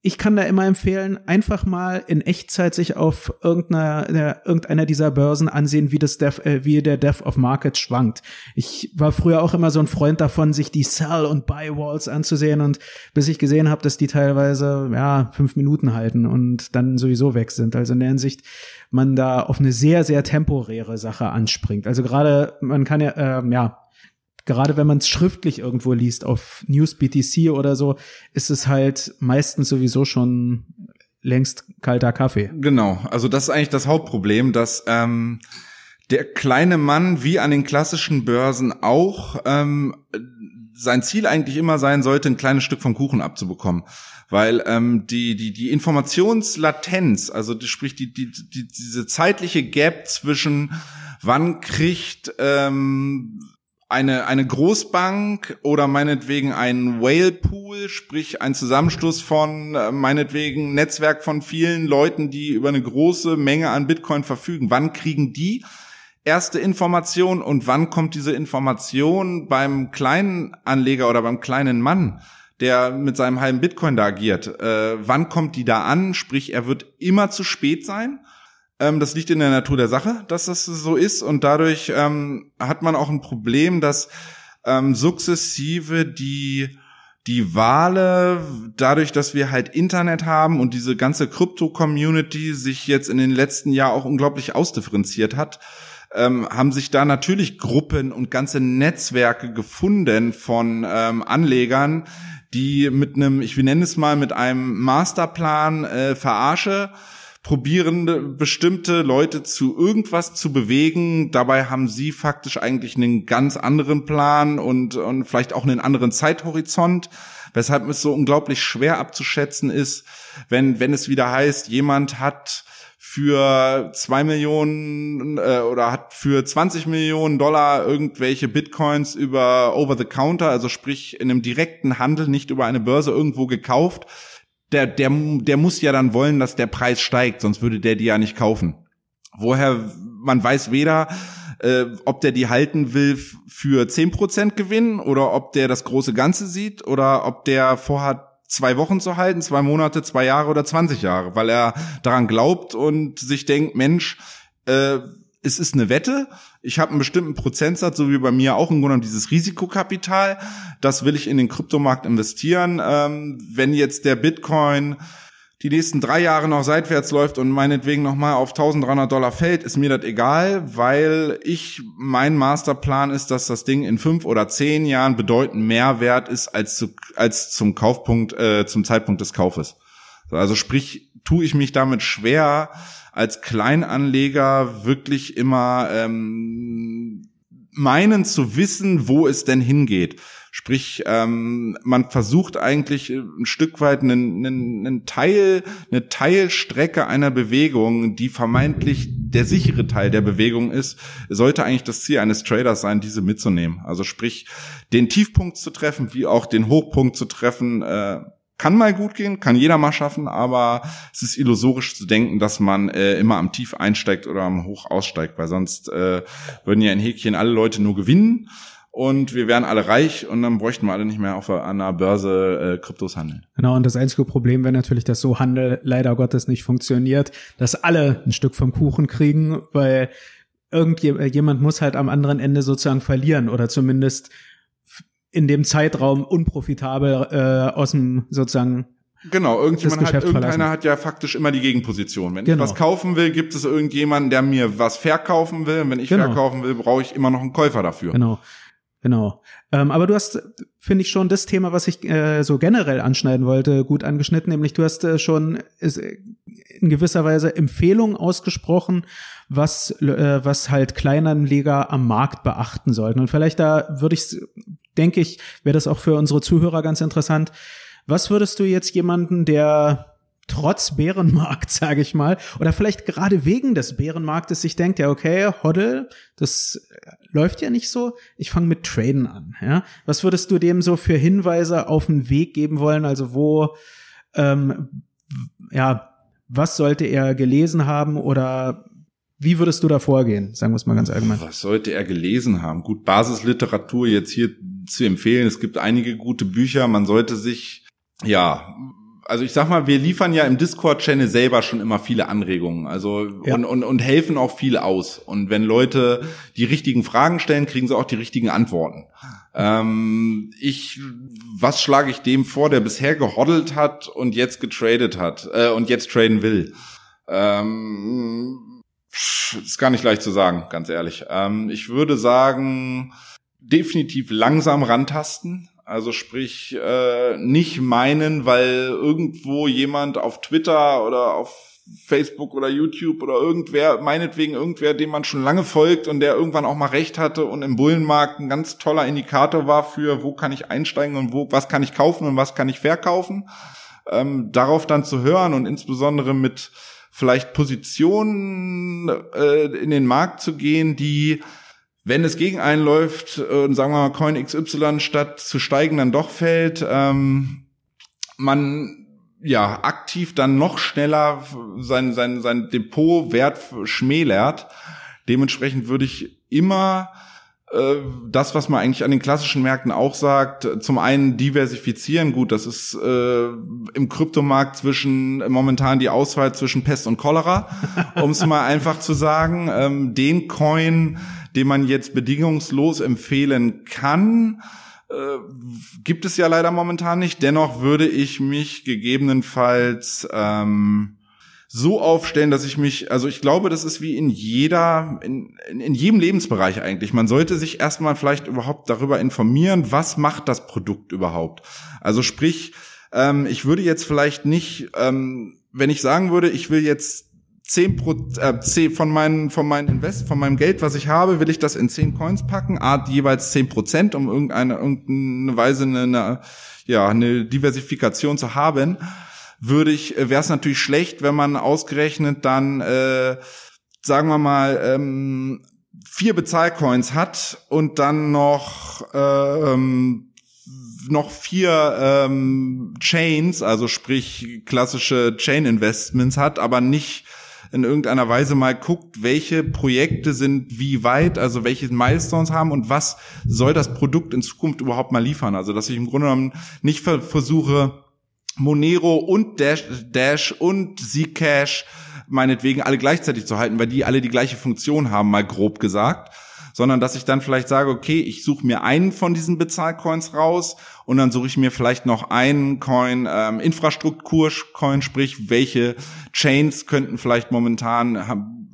ich kann da immer empfehlen, einfach mal in Echtzeit sich auf irgendeiner, irgendeiner dieser Börsen ansehen, wie das Dev, äh, wie der Dev of Market schwankt. Ich war früher auch immer so ein Freund davon, sich die Sell- und Buy-Walls anzusehen und bis ich gesehen habe, dass die teilweise, ja, fünf Minuten halten und dann sowieso weg sind. Also in der Hinsicht, man da auf eine sehr, sehr temporäre Sache anspringt. Also gerade, man kann ja, ähm, ja, gerade wenn man es schriftlich irgendwo liest auf NewsBTC oder so, ist es halt meistens sowieso schon längst kalter Kaffee. Genau, also das ist eigentlich das Hauptproblem, dass ähm, der kleine Mann wie an den klassischen Börsen auch ähm, sein Ziel eigentlich immer sein sollte, ein kleines Stück vom Kuchen abzubekommen. Weil ähm, die, die, die Informationslatenz, also die, sprich die, die, die, diese zeitliche Gap zwischen wann kriegt ähm, eine, eine Großbank oder meinetwegen ein Whale Pool, sprich ein Zusammenschluss von äh, meinetwegen Netzwerk von vielen Leuten, die über eine große Menge an Bitcoin verfügen. Wann kriegen die erste Information und wann kommt diese Information beim kleinen Anleger oder beim kleinen Mann, der mit seinem halben Bitcoin da agiert? Äh, wann kommt die da an? Sprich, er wird immer zu spät sein. Ähm, das liegt in der Natur der Sache, dass das so ist. Und dadurch ähm, hat man auch ein Problem, dass ähm, sukzessive die die Wale, dadurch, dass wir halt Internet haben und diese ganze Krypto-Community sich jetzt in den letzten Jahren auch unglaublich ausdifferenziert hat, ähm, haben sich da natürlich Gruppen und ganze Netzwerke gefunden von ähm, Anlegern, die mit einem, ich nenne es mal, mit einem Masterplan äh, verarsche, probieren bestimmte Leute zu irgendwas zu bewegen. Dabei haben sie faktisch eigentlich einen ganz anderen Plan und, und vielleicht auch einen anderen Zeithorizont. Weshalb es so unglaublich schwer abzuschätzen ist, wenn, wenn es wieder heißt, jemand hat für zwei Millionen äh, oder hat für 20 Millionen Dollar irgendwelche Bitcoins über Over the Counter, also sprich in einem direkten Handel, nicht über eine Börse irgendwo gekauft. Der, der, der muss ja dann wollen, dass der Preis steigt, sonst würde der die ja nicht kaufen. Woher, man weiß weder, äh, ob der die halten will für 10% Gewinn oder ob der das große Ganze sieht oder ob der vorhat, zwei Wochen zu halten, zwei Monate, zwei Jahre oder 20 Jahre, weil er daran glaubt und sich denkt, Mensch, äh, es ist eine Wette, ich habe einen bestimmten Prozentsatz, so wie bei mir auch im Grunde dieses Risikokapital, das will ich in den Kryptomarkt investieren. Ähm, wenn jetzt der Bitcoin die nächsten drei Jahre noch seitwärts läuft und meinetwegen nochmal auf 1300 Dollar fällt, ist mir das egal, weil ich, mein Masterplan ist, dass das Ding in fünf oder zehn Jahren bedeutend mehr wert ist als, zu, als zum Kaufpunkt, äh, zum Zeitpunkt des Kaufes. Also sprich, tue ich mich damit schwer, als Kleinanleger wirklich immer ähm, meinen zu wissen, wo es denn hingeht. Sprich, ähm, man versucht eigentlich ein Stück weit einen, einen, einen Teil, eine Teilstrecke einer Bewegung, die vermeintlich der sichere Teil der Bewegung ist, sollte eigentlich das Ziel eines Traders sein, diese mitzunehmen. Also sprich, den Tiefpunkt zu treffen, wie auch den Hochpunkt zu treffen, äh, kann mal gut gehen, kann jeder mal schaffen, aber es ist illusorisch zu denken, dass man äh, immer am Tief einsteigt oder am Hoch aussteigt, weil sonst äh, würden ja in Häkchen alle Leute nur gewinnen und wir wären alle reich und dann bräuchten wir alle nicht mehr auf einer Börse äh, Kryptos handeln. Genau, und das einzige Problem wäre natürlich, dass so Handel leider Gottes nicht funktioniert, dass alle ein Stück vom Kuchen kriegen, weil irgendjemand muss halt am anderen Ende sozusagen verlieren oder zumindest in dem Zeitraum unprofitabel äh, aus dem sozusagen Genau, irgendjemand hat, irgendeiner verlassen. hat ja faktisch immer die Gegenposition. Wenn genau. ich was kaufen will, gibt es irgendjemanden, der mir was verkaufen will. Und wenn ich genau. verkaufen will, brauche ich immer noch einen Käufer dafür. Genau. Genau. Ähm, aber du hast, finde ich, schon das Thema, was ich äh, so generell anschneiden wollte, gut angeschnitten, nämlich du hast äh, schon ist, in gewisser Weise Empfehlungen ausgesprochen, was, äh, was halt Kleinanleger am Markt beachten sollten. Und vielleicht da würde ich, denke ich, wäre das auch für unsere Zuhörer ganz interessant. Was würdest du jetzt jemanden, der trotz Bärenmarkt, sage ich mal, oder vielleicht gerade wegen des Bärenmarktes sich denkt, ja, okay, Hoddle, das läuft ja nicht so, ich fange mit Traden an. Ja? Was würdest du dem so für Hinweise auf den Weg geben wollen? Also wo, ähm, ja, was sollte er gelesen haben oder wie würdest du da vorgehen? Sagen wir es mal ganz allgemein. Was sollte er gelesen haben? Gut, Basisliteratur jetzt hier zu empfehlen. Es gibt einige gute Bücher. Man sollte sich ja also ich sag mal, wir liefern ja im Discord-Channel selber schon immer viele Anregungen, also ja. und, und, und helfen auch viel aus. Und wenn Leute die richtigen Fragen stellen, kriegen sie auch die richtigen Antworten. Ähm, ich, was schlage ich dem vor, der bisher gehoddelt hat und jetzt getradet hat äh, und jetzt traden will? Ähm, ist gar nicht leicht zu sagen, ganz ehrlich. Ähm, ich würde sagen, definitiv langsam rantasten also sprich, äh, nicht meinen, weil irgendwo jemand auf Twitter oder auf Facebook oder YouTube oder irgendwer, meinetwegen irgendwer, dem man schon lange folgt und der irgendwann auch mal recht hatte und im Bullenmarkt ein ganz toller Indikator war für, wo kann ich einsteigen und wo, was kann ich kaufen und was kann ich verkaufen. Ähm, darauf dann zu hören und insbesondere mit vielleicht Positionen äh, in den Markt zu gehen, die wenn es gegen einen läuft und sagen wir mal Coin XY statt zu steigen dann doch fällt, ähm, man ja aktiv dann noch schneller sein sein sein Depotwert schmälert. Dementsprechend würde ich immer äh, das, was man eigentlich an den klassischen Märkten auch sagt, zum einen diversifizieren. Gut, das ist äh, im Kryptomarkt zwischen momentan die Auswahl zwischen Pest und Cholera, um es mal einfach zu sagen. Ähm, den Coin den man jetzt bedingungslos empfehlen kann, äh, gibt es ja leider momentan nicht. Dennoch würde ich mich gegebenenfalls ähm, so aufstellen, dass ich mich, also ich glaube, das ist wie in jeder, in, in, jedem Lebensbereich eigentlich. Man sollte sich erstmal vielleicht überhaupt darüber informieren, was macht das Produkt überhaupt. Also sprich, ähm, ich würde jetzt vielleicht nicht, ähm, wenn ich sagen würde, ich will jetzt 10 Pro, äh, von meinen von meinen Invest von meinem Geld, was ich habe, will ich das in 10 Coins packen, art jeweils 10 Prozent, um irgendeine irgendeine Weise eine, eine ja eine Diversifikation zu haben, würde ich äh, wäre es natürlich schlecht, wenn man ausgerechnet dann äh, sagen wir mal ähm, vier Bezahlcoins hat und dann noch äh, ähm, noch vier ähm, Chains, also sprich klassische Chain Investments hat, aber nicht in irgendeiner Weise mal guckt, welche Projekte sind wie weit, also welche Milestones haben und was soll das Produkt in Zukunft überhaupt mal liefern. Also dass ich im Grunde genommen nicht versuche, Monero und Dash, Dash und Zcash meinetwegen alle gleichzeitig zu halten, weil die alle die gleiche Funktion haben, mal grob gesagt, sondern dass ich dann vielleicht sage, okay, ich suche mir einen von diesen Bezahlcoins raus und dann suche ich mir vielleicht noch einen Coin, ähm, Infrastruktur-Coin, sprich, welche Chains könnten vielleicht momentan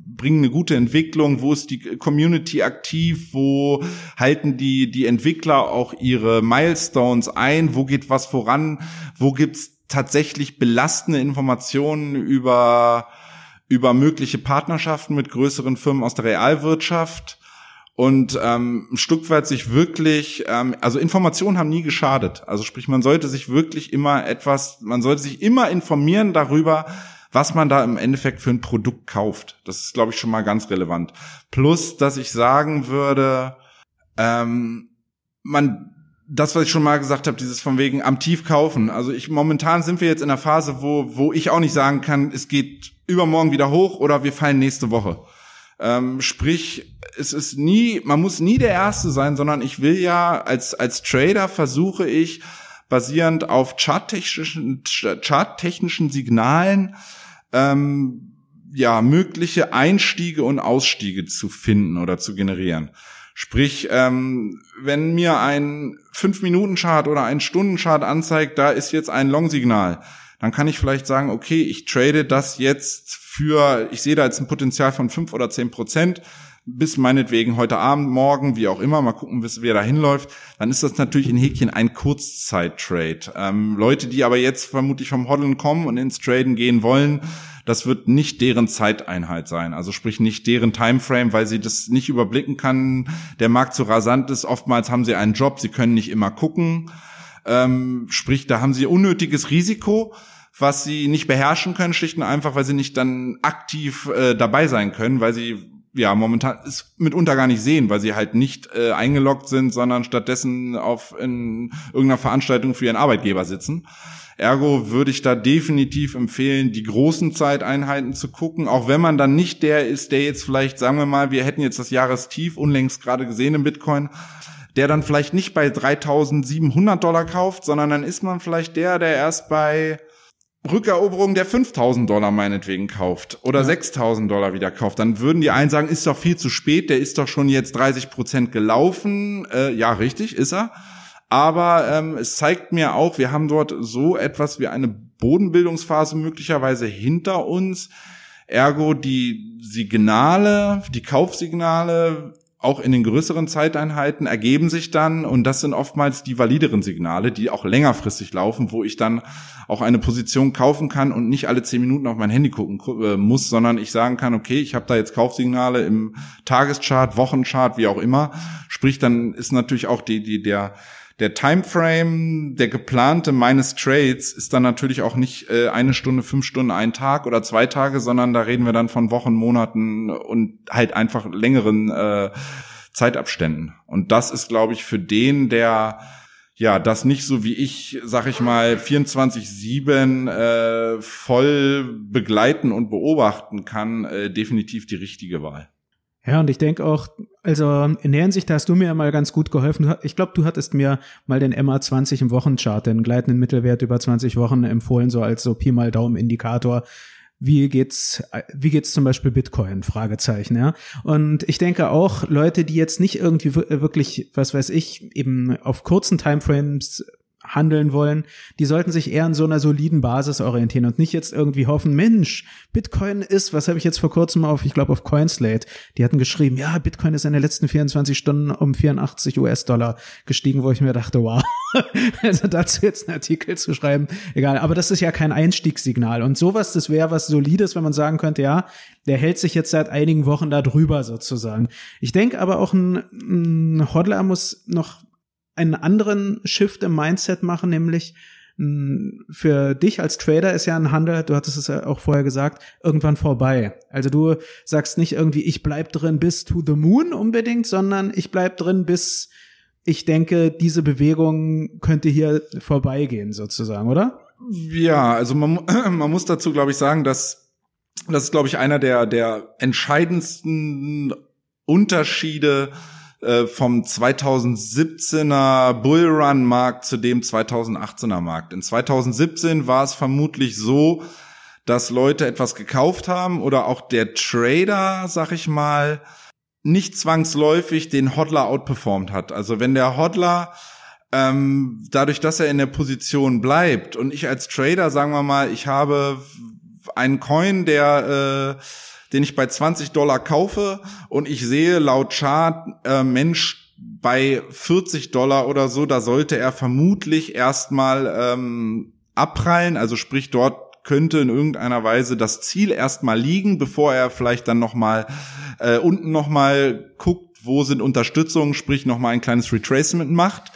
bringen eine gute Entwicklung, wo ist die Community aktiv, wo halten die, die Entwickler auch ihre Milestones ein, wo geht was voran, wo gibt's tatsächlich belastende Informationen über, über mögliche Partnerschaften mit größeren Firmen aus der Realwirtschaft und ähm, ein Stück weit sich wirklich, ähm, also Informationen haben nie geschadet. Also sprich, man sollte sich wirklich immer etwas, man sollte sich immer informieren darüber, was man da im Endeffekt für ein Produkt kauft. Das ist, glaube ich, schon mal ganz relevant. Plus, dass ich sagen würde, ähm, man das, was ich schon mal gesagt habe, dieses von wegen am Tief kaufen. Also ich momentan sind wir jetzt in einer Phase, wo wo ich auch nicht sagen kann, es geht übermorgen wieder hoch oder wir fallen nächste Woche. Ähm, sprich, es ist nie, man muss nie der Erste sein, sondern ich will ja als als Trader versuche ich basierend auf charttechnischen charttechnischen Signalen ähm, ja mögliche Einstiege und Ausstiege zu finden oder zu generieren. Sprich, ähm, wenn mir ein 5-Minuten-Chart oder ein Stunden-Chart anzeigt, da ist jetzt ein Long-Signal, dann kann ich vielleicht sagen, okay, ich trade das jetzt für, ich sehe da jetzt ein Potenzial von 5 oder 10 Prozent, bis meinetwegen heute Abend, morgen, wie auch immer, mal gucken, bis wer da hinläuft, dann ist das natürlich in Häkchen ein Kurzzeit-Trade. Ähm, Leute, die aber jetzt vermutlich vom Hodeln kommen und ins Traden gehen wollen, das wird nicht deren Zeiteinheit sein. Also sprich nicht deren Timeframe, weil sie das nicht überblicken kann. Der Markt so rasant ist. Oftmals haben sie einen Job, sie können nicht immer gucken. Ähm, sprich, da haben sie unnötiges Risiko was sie nicht beherrschen können, schlicht und einfach, weil sie nicht dann aktiv äh, dabei sein können, weil sie ja momentan ist mitunter gar nicht sehen, weil sie halt nicht äh, eingeloggt sind, sondern stattdessen auf in irgendeiner Veranstaltung für ihren Arbeitgeber sitzen. Ergo würde ich da definitiv empfehlen, die großen Zeiteinheiten zu gucken, auch wenn man dann nicht der ist, der jetzt vielleicht, sagen wir mal, wir hätten jetzt das Jahrestief unlängst gerade gesehen im Bitcoin, der dann vielleicht nicht bei 3700 Dollar kauft, sondern dann ist man vielleicht der, der erst bei Rückeroberung der 5000 Dollar meinetwegen kauft oder ja. 6000 Dollar wieder kauft, dann würden die einen sagen, ist doch viel zu spät, der ist doch schon jetzt 30 Prozent gelaufen. Äh, ja, richtig, ist er. Aber ähm, es zeigt mir auch, wir haben dort so etwas wie eine Bodenbildungsphase möglicherweise hinter uns. Ergo die Signale, die Kaufsignale auch in den größeren Zeiteinheiten ergeben sich dann und das sind oftmals die valideren Signale, die auch längerfristig laufen, wo ich dann auch eine Position kaufen kann und nicht alle zehn Minuten auf mein Handy gucken äh, muss, sondern ich sagen kann, okay, ich habe da jetzt Kaufsignale im Tageschart, Wochenchart, wie auch immer. Sprich, dann ist natürlich auch die, die, der, der Timeframe, der geplante meines Trades ist dann natürlich auch nicht äh, eine Stunde, fünf Stunden, ein Tag oder zwei Tage, sondern da reden wir dann von Wochen, Monaten und halt einfach längeren äh, Zeitabständen. Und das ist, glaube ich, für den, der ja, das nicht so wie ich, sag ich mal, 24-7 äh, voll begleiten und beobachten kann, äh, definitiv die richtige Wahl. Ja, und ich denke auch, also in der Hinsicht hast du mir mal ganz gut geholfen. Ich glaube, du hattest mir mal den MA20 im Wochenchart, den gleitenden Mittelwert über 20 Wochen empfohlen, so als so Pi mal Daumen Indikator. Wie geht's, wie geht's zum Beispiel Bitcoin? Fragezeichen, ja. Und ich denke auch, Leute, die jetzt nicht irgendwie wirklich, was weiß ich, eben auf kurzen Timeframes handeln wollen, die sollten sich eher an so einer soliden Basis orientieren und nicht jetzt irgendwie hoffen, Mensch, Bitcoin ist, was habe ich jetzt vor kurzem auf, ich glaube auf Coinslate, die hatten geschrieben, ja, Bitcoin ist in den letzten 24 Stunden um 84 US-Dollar gestiegen, wo ich mir dachte, wow, also dazu jetzt einen Artikel zu schreiben, egal, aber das ist ja kein Einstiegssignal und sowas, das wäre was Solides, wenn man sagen könnte, ja, der hält sich jetzt seit einigen Wochen da drüber sozusagen. Ich denke aber auch ein, ein Hodler muss noch einen anderen Shift im Mindset machen, nämlich für dich als Trader ist ja ein Handel, du hattest es ja auch vorher gesagt, irgendwann vorbei. Also du sagst nicht irgendwie, ich bleib drin bis to the moon unbedingt, sondern ich bleib drin bis ich denke, diese Bewegung könnte hier vorbeigehen sozusagen, oder? Ja, also man, man muss dazu, glaube ich, sagen, dass das ist, glaube ich, einer der, der entscheidendsten Unterschiede äh, vom 2017er Bullrun-Markt zu dem 2018er Markt. In 2017 war es vermutlich so, dass Leute etwas gekauft haben oder auch der Trader, sag ich mal, nicht zwangsläufig den Hodler outperformed hat. Also wenn der Hodler ähm, dadurch, dass er in der Position bleibt und ich als Trader, sagen wir mal, ich habe einen Coin, der äh, den ich bei 20 Dollar kaufe und ich sehe laut Chart, äh, Mensch, bei 40 Dollar oder so, da sollte er vermutlich erstmal ähm, abprallen, also sprich dort könnte in irgendeiner Weise das Ziel erstmal liegen, bevor er vielleicht dann nochmal äh, unten nochmal guckt, wo sind Unterstützungen, sprich nochmal ein kleines Retracement macht.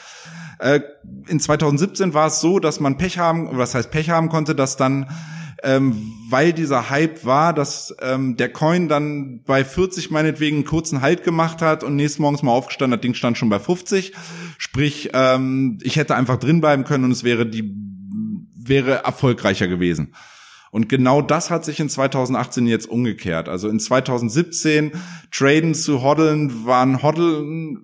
Äh, in 2017 war es so, dass man Pech haben, was heißt Pech haben konnte, dass dann ähm, weil dieser Hype war, dass ähm, der Coin dann bei 40 meinetwegen einen kurzen Halt gemacht hat und nächsten Morgens mal aufgestanden, das Ding stand schon bei 50. Sprich, ähm, ich hätte einfach drin bleiben können und es wäre die wäre erfolgreicher gewesen. Und genau das hat sich in 2018 jetzt umgekehrt. Also in 2017 traden zu hoddeln waren hoddeln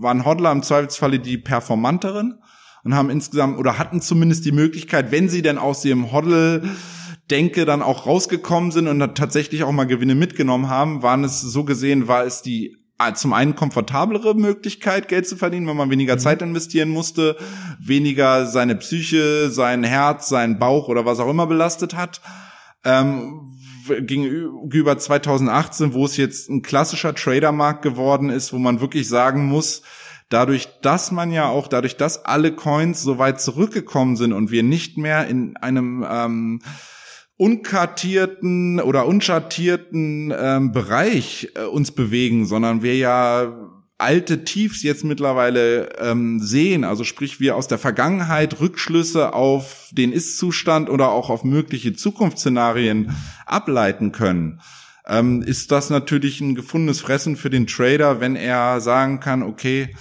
waren Hodler im Zweifelsfalle die performanteren und haben insgesamt oder hatten zumindest die Möglichkeit, wenn sie denn aus ihrem Hoddle Denke dann auch rausgekommen sind und tatsächlich auch mal Gewinne mitgenommen haben, waren es so gesehen, war es die äh, zum einen komfortablere Möglichkeit, Geld zu verdienen, wenn man weniger mhm. Zeit investieren musste, weniger seine Psyche, sein Herz, seinen Bauch oder was auch immer belastet hat. Ähm, gegenüber 2018, wo es jetzt ein klassischer Tradermarkt geworden ist, wo man wirklich sagen muss, dadurch, dass man ja auch, dadurch, dass alle Coins so weit zurückgekommen sind und wir nicht mehr in einem ähm, unkartierten oder unschattierten ähm, Bereich äh, uns bewegen, sondern wir ja alte Tiefs jetzt mittlerweile ähm, sehen, also sprich wir aus der Vergangenheit Rückschlüsse auf den Ist-Zustand oder auch auf mögliche Zukunftsszenarien ableiten können, ähm, ist das natürlich ein gefundenes Fressen für den Trader, wenn er sagen kann, okay,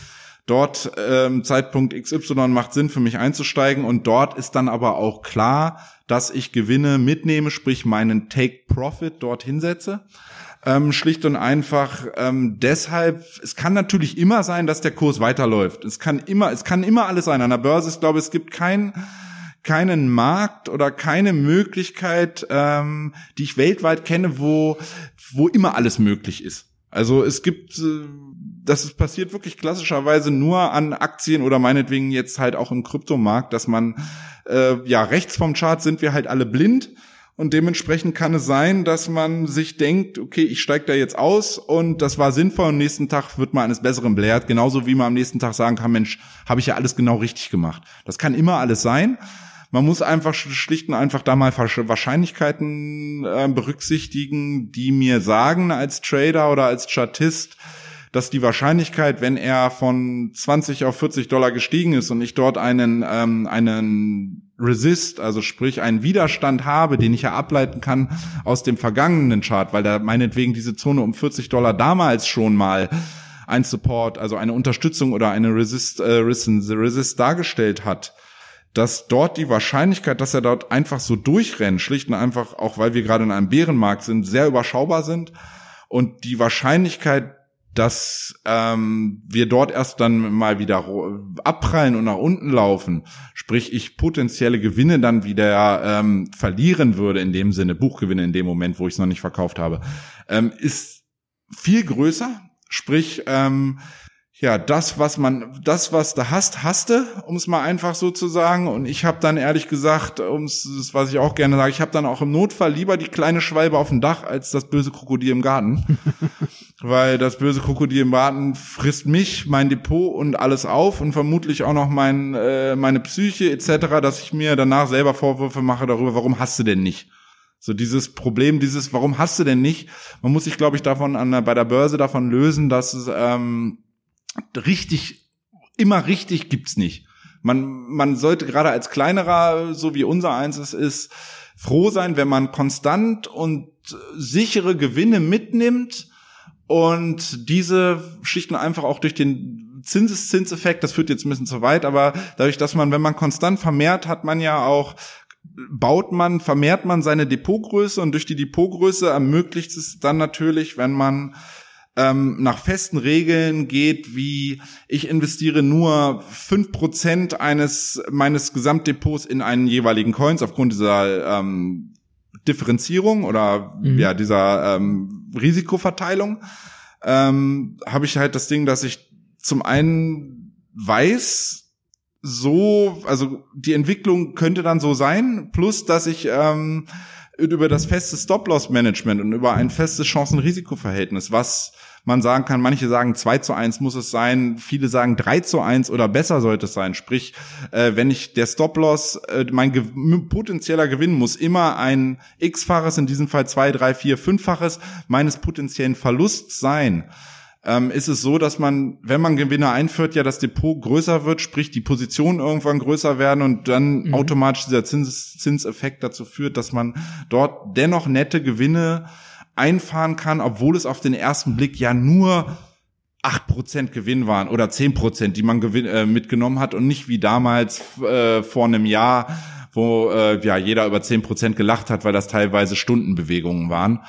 dort ähm, Zeitpunkt XY macht Sinn für mich einzusteigen und dort ist dann aber auch klar, dass ich Gewinne mitnehme, sprich meinen Take Profit dort hinsetze. Ähm, schlicht und einfach ähm, deshalb, es kann natürlich immer sein, dass der Kurs weiterläuft. Es kann immer, es kann immer alles sein. An der Börse, ich glaube, es gibt kein, keinen Markt oder keine Möglichkeit, ähm, die ich weltweit kenne, wo, wo immer alles möglich ist. Also es gibt, äh, das passiert wirklich klassischerweise nur an Aktien oder meinetwegen jetzt halt auch im Kryptomarkt, dass man äh, ja rechts vom Chart sind wir halt alle blind und dementsprechend kann es sein, dass man sich denkt, okay, ich steige da jetzt aus und das war sinnvoll und nächsten Tag wird man eines Besseren belehrt. Genauso wie man am nächsten Tag sagen kann, Mensch, habe ich ja alles genau richtig gemacht. Das kann immer alles sein. Man muss einfach schlicht und einfach da mal Wahrscheinlichkeiten äh, berücksichtigen, die mir sagen als Trader oder als Chartist, dass die Wahrscheinlichkeit, wenn er von 20 auf 40 Dollar gestiegen ist und ich dort einen, ähm, einen Resist, also sprich einen Widerstand habe, den ich ja ableiten kann aus dem vergangenen Chart, weil da meinetwegen diese Zone um 40 Dollar damals schon mal ein Support, also eine Unterstützung oder eine Resist, äh, Resist dargestellt hat, dass dort die Wahrscheinlichkeit, dass er dort einfach so durchrennt, schlicht und einfach, auch weil wir gerade in einem Bärenmarkt sind, sehr überschaubar sind. Und die Wahrscheinlichkeit, dass ähm, wir dort erst dann mal wieder abprallen und nach unten laufen, sprich ich potenzielle Gewinne dann wieder ähm, verlieren würde, in dem Sinne Buchgewinne in dem Moment, wo ich es noch nicht verkauft habe, ähm, ist viel größer. Sprich, ähm, ja, das, was man, das, was du hast, hasste, um es mal einfach so zu sagen. Und ich habe dann ehrlich gesagt, ums, was ich auch gerne sage, ich habe dann auch im Notfall lieber die kleine Schwalbe auf dem Dach als das böse Krokodil im Garten. Weil das böse Krokodil im Garten frisst mich, mein Depot und alles auf und vermutlich auch noch mein, äh, meine Psyche etc., dass ich mir danach selber Vorwürfe mache darüber, warum hast du denn nicht? So dieses Problem, dieses, warum hast du denn nicht? Man muss sich, glaube ich, davon an, bei der Börse davon lösen, dass es ähm, richtig, immer richtig gibt's nicht. Man, man sollte gerade als kleinerer, so wie unser eins es ist, froh sein, wenn man konstant und sichere Gewinne mitnimmt und diese Schichten einfach auch durch den Zinseszinseffekt, das führt jetzt ein bisschen zu weit, aber dadurch, dass man, wenn man konstant vermehrt, hat man ja auch baut man, vermehrt man seine Depotgröße und durch die Depotgröße ermöglicht es dann natürlich, wenn man ähm, nach festen Regeln geht, wie ich investiere nur fünf Prozent eines meines Gesamtdepots in einen jeweiligen Coins aufgrund dieser ähm, Differenzierung oder mhm. ja dieser ähm, Risikoverteilung, ähm, habe ich halt das Ding, dass ich zum einen weiß, so, also die Entwicklung könnte dann so sein, plus dass ich ähm, über das feste Stop-Loss-Management und über ein festes Chancen-Risiko-Verhältnis, was man sagen kann, manche sagen 2 zu 1 muss es sein, viele sagen 3 zu 1 oder besser sollte es sein. Sprich, äh, wenn ich der Stop-Loss, äh, mein Ge potenzieller Gewinn muss immer ein X-faches, in diesem Fall 2, 3, 4, 5-faches meines potenziellen Verlusts sein ähm, ist es so, dass man, wenn man Gewinne einführt, ja das Depot größer wird, sprich die Positionen irgendwann größer werden und dann mhm. automatisch dieser Zins Zinseffekt dazu führt, dass man dort dennoch nette Gewinne einfahren kann, obwohl es auf den ersten Blick ja nur 8% Gewinn waren oder 10%, die man gewin äh, mitgenommen hat und nicht wie damals äh, vor einem Jahr, wo äh, ja jeder über 10% gelacht hat, weil das teilweise Stundenbewegungen waren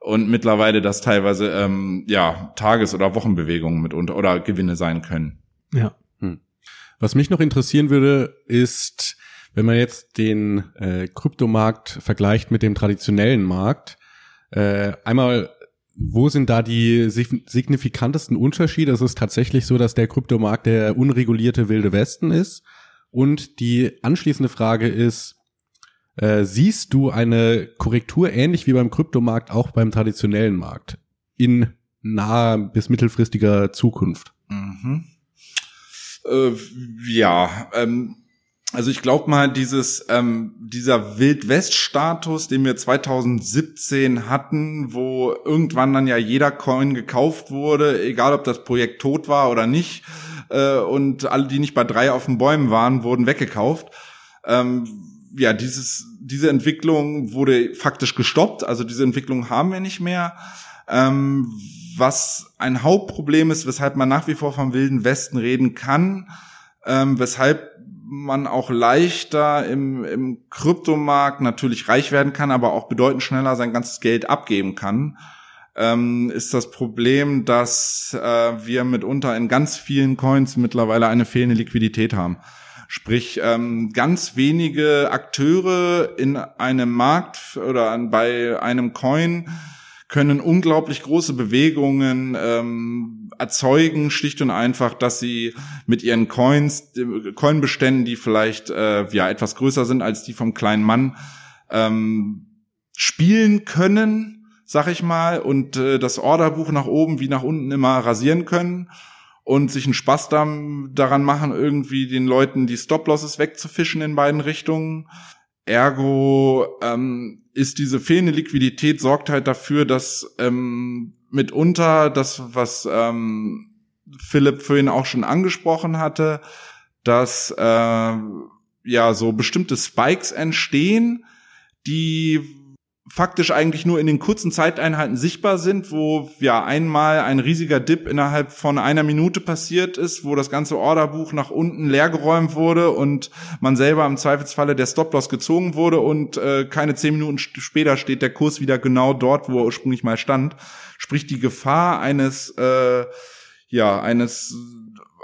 und mittlerweile das teilweise ähm, ja Tages- oder Wochenbewegungen mitunter oder Gewinne sein können. Ja. Hm. Was mich noch interessieren würde, ist, wenn man jetzt den äh, Kryptomarkt vergleicht mit dem traditionellen Markt, äh, einmal wo sind da die signifikantesten Unterschiede? Es ist tatsächlich so, dass der Kryptomarkt der unregulierte wilde Westen ist. Und die anschließende Frage ist, äh, siehst du eine Korrektur ähnlich wie beim Kryptomarkt auch beim traditionellen Markt in naher bis mittelfristiger Zukunft? Mhm. Äh, ja, ähm, also ich glaube mal, dieses ähm, dieser Wildwest-Status, den wir 2017 hatten, wo irgendwann dann ja jeder Coin gekauft wurde, egal ob das Projekt tot war oder nicht, äh, und alle, die nicht bei drei auf den Bäumen waren, wurden weggekauft. Ähm, ja, dieses, diese Entwicklung wurde faktisch gestoppt, also diese Entwicklung haben wir nicht mehr. Ähm, was ein Hauptproblem ist, weshalb man nach wie vor vom Wilden Westen reden kann, ähm, weshalb man auch leichter im, im Kryptomarkt natürlich reich werden kann, aber auch bedeutend schneller sein ganzes Geld abgeben kann, ähm, ist das Problem, dass äh, wir mitunter in ganz vielen Coins mittlerweile eine fehlende Liquidität haben. Sprich, ähm, ganz wenige Akteure in einem Markt oder bei einem Coin können unglaublich große Bewegungen ähm, erzeugen, schlicht und einfach, dass sie mit ihren Coins, Coinbeständen, die vielleicht äh, ja etwas größer sind als die vom kleinen Mann, ähm, spielen können, sag ich mal, und äh, das Orderbuch nach oben wie nach unten immer rasieren können und sich einen Spaß daran machen, irgendwie den Leuten die Stop-Losses wegzufischen in beiden Richtungen. Ergo ähm, ist diese fehlende Liquidität sorgt halt dafür, dass ähm, mitunter das, was ähm, Philipp vorhin auch schon angesprochen hatte, dass äh, ja so bestimmte Spikes entstehen, die faktisch eigentlich nur in den kurzen Zeiteinheiten sichtbar sind, wo ja einmal ein riesiger Dip innerhalb von einer Minute passiert ist, wo das ganze Orderbuch nach unten leergeräumt wurde und man selber im Zweifelsfalle der Stop-Loss gezogen wurde und äh, keine zehn Minuten später steht der Kurs wieder genau dort, wo er ursprünglich mal stand. Sprich die Gefahr eines äh, ja eines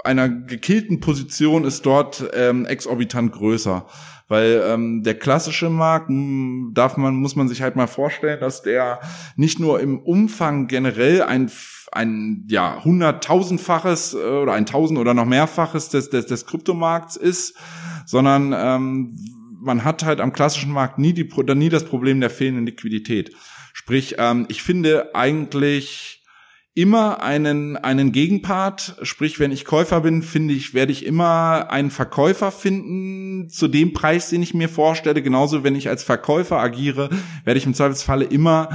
einer gekillten Position ist dort ähm, exorbitant größer. Weil ähm, der klassische Markt hm, darf man, muss man sich halt mal vorstellen, dass der nicht nur im Umfang generell ein ein ja hunderttausendfaches äh, oder ein tausend oder noch mehrfaches des des, des Kryptomarkts ist, sondern ähm, man hat halt am klassischen Markt nie die nie das Problem der fehlenden Liquidität. Sprich, ähm, ich finde eigentlich immer einen, einen Gegenpart. Sprich, wenn ich Käufer bin, finde ich, werde ich immer einen Verkäufer finden zu dem Preis, den ich mir vorstelle. Genauso, wenn ich als Verkäufer agiere, werde ich im Zweifelsfalle immer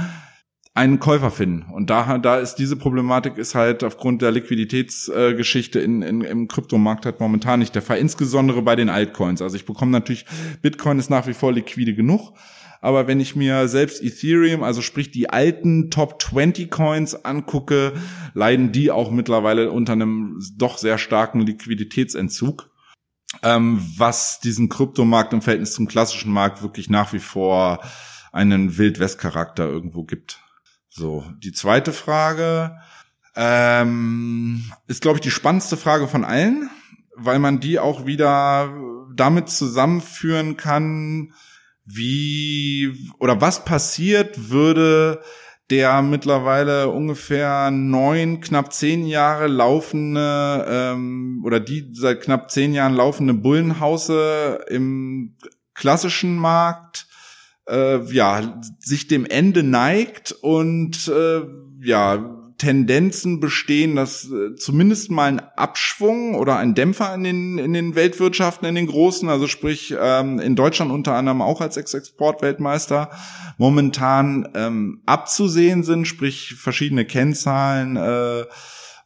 einen Käufer finden. Und da, da ist diese Problematik ist halt aufgrund der Liquiditätsgeschichte äh, in, in, im Kryptomarkt halt momentan nicht der Fall. Insbesondere bei den Altcoins. Also ich bekomme natürlich, Bitcoin ist nach wie vor liquide genug. Aber wenn ich mir selbst Ethereum, also sprich die alten Top 20 Coins angucke, leiden die auch mittlerweile unter einem doch sehr starken Liquiditätsentzug. Ähm, was diesen Kryptomarkt im Verhältnis zum klassischen Markt wirklich nach wie vor einen Wildwest-Charakter irgendwo gibt. So, die zweite Frage ähm, ist, glaube ich, die spannendste Frage von allen, weil man die auch wieder damit zusammenführen kann, wie oder was passiert würde der mittlerweile ungefähr neun, knapp zehn Jahre laufende ähm, oder die seit knapp zehn Jahren laufende Bullenhause im klassischen Markt äh, ja sich dem Ende neigt und äh, ja Tendenzen bestehen, dass äh, zumindest mal ein Abschwung oder ein Dämpfer in den, in den Weltwirtschaften, in den großen, also sprich ähm, in Deutschland unter anderem auch als Ex-Export-Weltmeister, momentan ähm, abzusehen sind, sprich verschiedene Kennzahlen, äh,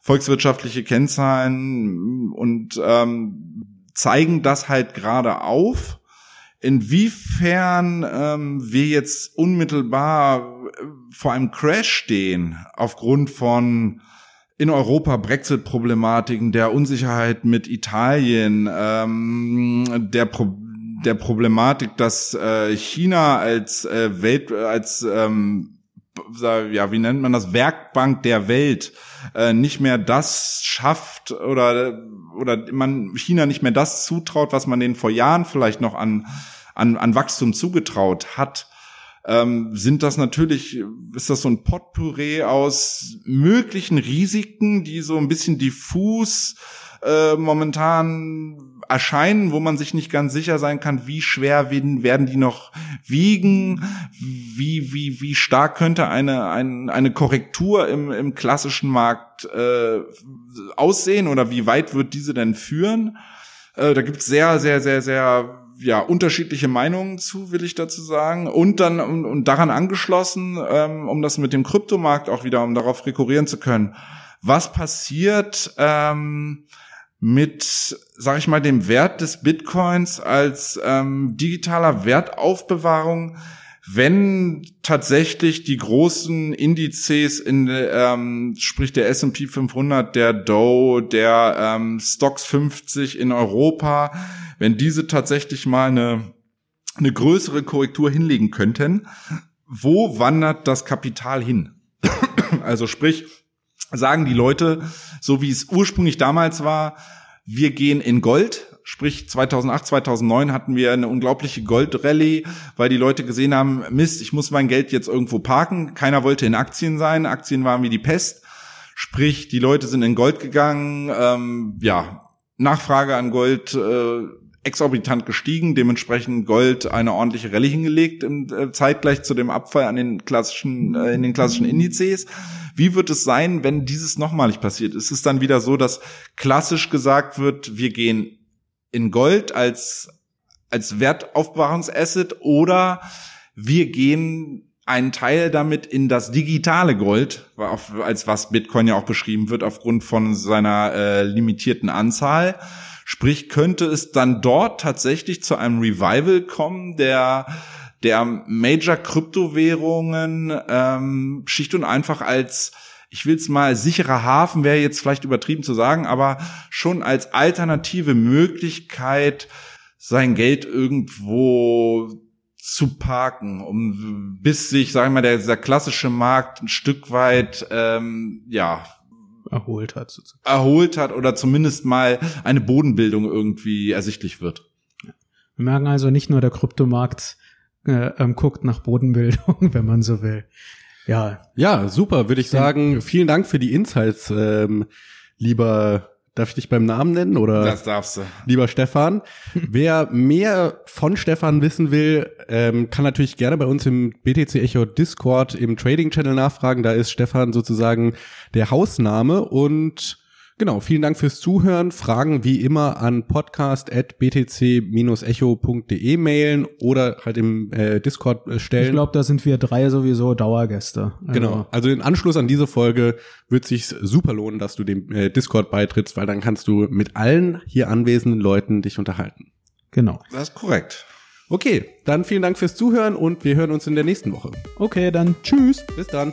volkswirtschaftliche Kennzahlen und ähm, zeigen das halt gerade auf. Inwiefern ähm, wir jetzt unmittelbar vor einem Crash stehen aufgrund von in Europa Brexit-Problematiken, der Unsicherheit mit Italien, ähm, der Pro der Problematik, dass äh, China als äh, Welt als ähm, ja, wie nennt man das, Werkbank der Welt äh, nicht mehr das schafft oder oder man China nicht mehr das zutraut, was man denen vor Jahren vielleicht noch an an, an Wachstum zugetraut hat, ähm, sind das natürlich, ist das so ein Potpourri aus möglichen Risiken, die so ein bisschen diffus äh, momentan erscheinen, wo man sich nicht ganz sicher sein kann, wie schwer werden, die noch wiegen, wie, wie, wie stark könnte eine, eine, eine Korrektur im, im klassischen Markt äh, aussehen oder wie weit wird diese denn führen? Äh, da gibt es sehr, sehr, sehr, sehr ja unterschiedliche Meinungen zu, will ich dazu sagen. Und dann und, und daran angeschlossen, ähm, um das mit dem Kryptomarkt auch wieder, um darauf rekurrieren zu können. Was passiert ähm, mit, sag ich mal, dem Wert des Bitcoins als ähm, digitaler Wertaufbewahrung, wenn tatsächlich die großen Indizes in, ähm, sprich der S&P 500, der Dow, der ähm, Stocks 50 in Europa, wenn diese tatsächlich mal eine, eine größere Korrektur hinlegen könnten, wo wandert das Kapital hin? also sprich, sagen die Leute, so wie es ursprünglich damals war, wir gehen in Gold. Sprich, 2008, 2009 hatten wir eine unglaubliche Goldrallye, weil die Leute gesehen haben, Mist, ich muss mein Geld jetzt irgendwo parken. Keiner wollte in Aktien sein. Aktien waren wie die Pest. Sprich, die Leute sind in Gold gegangen. Ähm, ja, Nachfrage an Gold äh, exorbitant gestiegen, dementsprechend Gold eine ordentliche Rallye hingelegt, im, äh, zeitgleich zu dem Abfall an den klassischen, äh, in den klassischen Indizes. Wie wird es sein, wenn dieses nochmalig passiert? Ist es dann wieder so, dass klassisch gesagt wird, wir gehen in Gold als, als Wertaufbewahrungsasset oder wir gehen einen Teil damit in das digitale Gold, als was Bitcoin ja auch beschrieben wird, aufgrund von seiner äh, limitierten Anzahl. Sprich, könnte es dann dort tatsächlich zu einem Revival kommen, der der Major-Kryptowährungen ähm, schlicht und einfach als ich will es mal sicherer Hafen wäre jetzt vielleicht übertrieben zu sagen, aber schon als alternative Möglichkeit sein Geld irgendwo zu parken, um bis sich, sagen wir mal, der, dieser klassische Markt ein Stück weit ähm, ja erholt hat. Sozusagen. Erholt hat oder zumindest mal eine Bodenbildung irgendwie ersichtlich wird. Wir merken also nicht nur der Kryptomarkt äh, ähm, guckt nach Bodenbildung, wenn man so will. Ja. Ja, super, würde ich sagen. Vielen Dank für die Insights, ähm, lieber Darf ich dich beim Namen nennen oder? Das darfst du. Lieber Stefan. Wer mehr von Stefan wissen will, ähm, kann natürlich gerne bei uns im BTC Echo Discord im Trading Channel nachfragen. Da ist Stefan sozusagen der Hausname und Genau, vielen Dank fürs Zuhören. Fragen wie immer an podcast.btc-echo.de mailen oder halt im äh, Discord äh, stellen. Ich glaube, da sind wir drei sowieso Dauergäste. Also genau, also im Anschluss an diese Folge wird sich super lohnen, dass du dem äh, Discord beitrittst, weil dann kannst du mit allen hier anwesenden Leuten dich unterhalten. Genau. Das ist korrekt. Okay, dann vielen Dank fürs Zuhören und wir hören uns in der nächsten Woche. Okay, dann tschüss. Bis dann.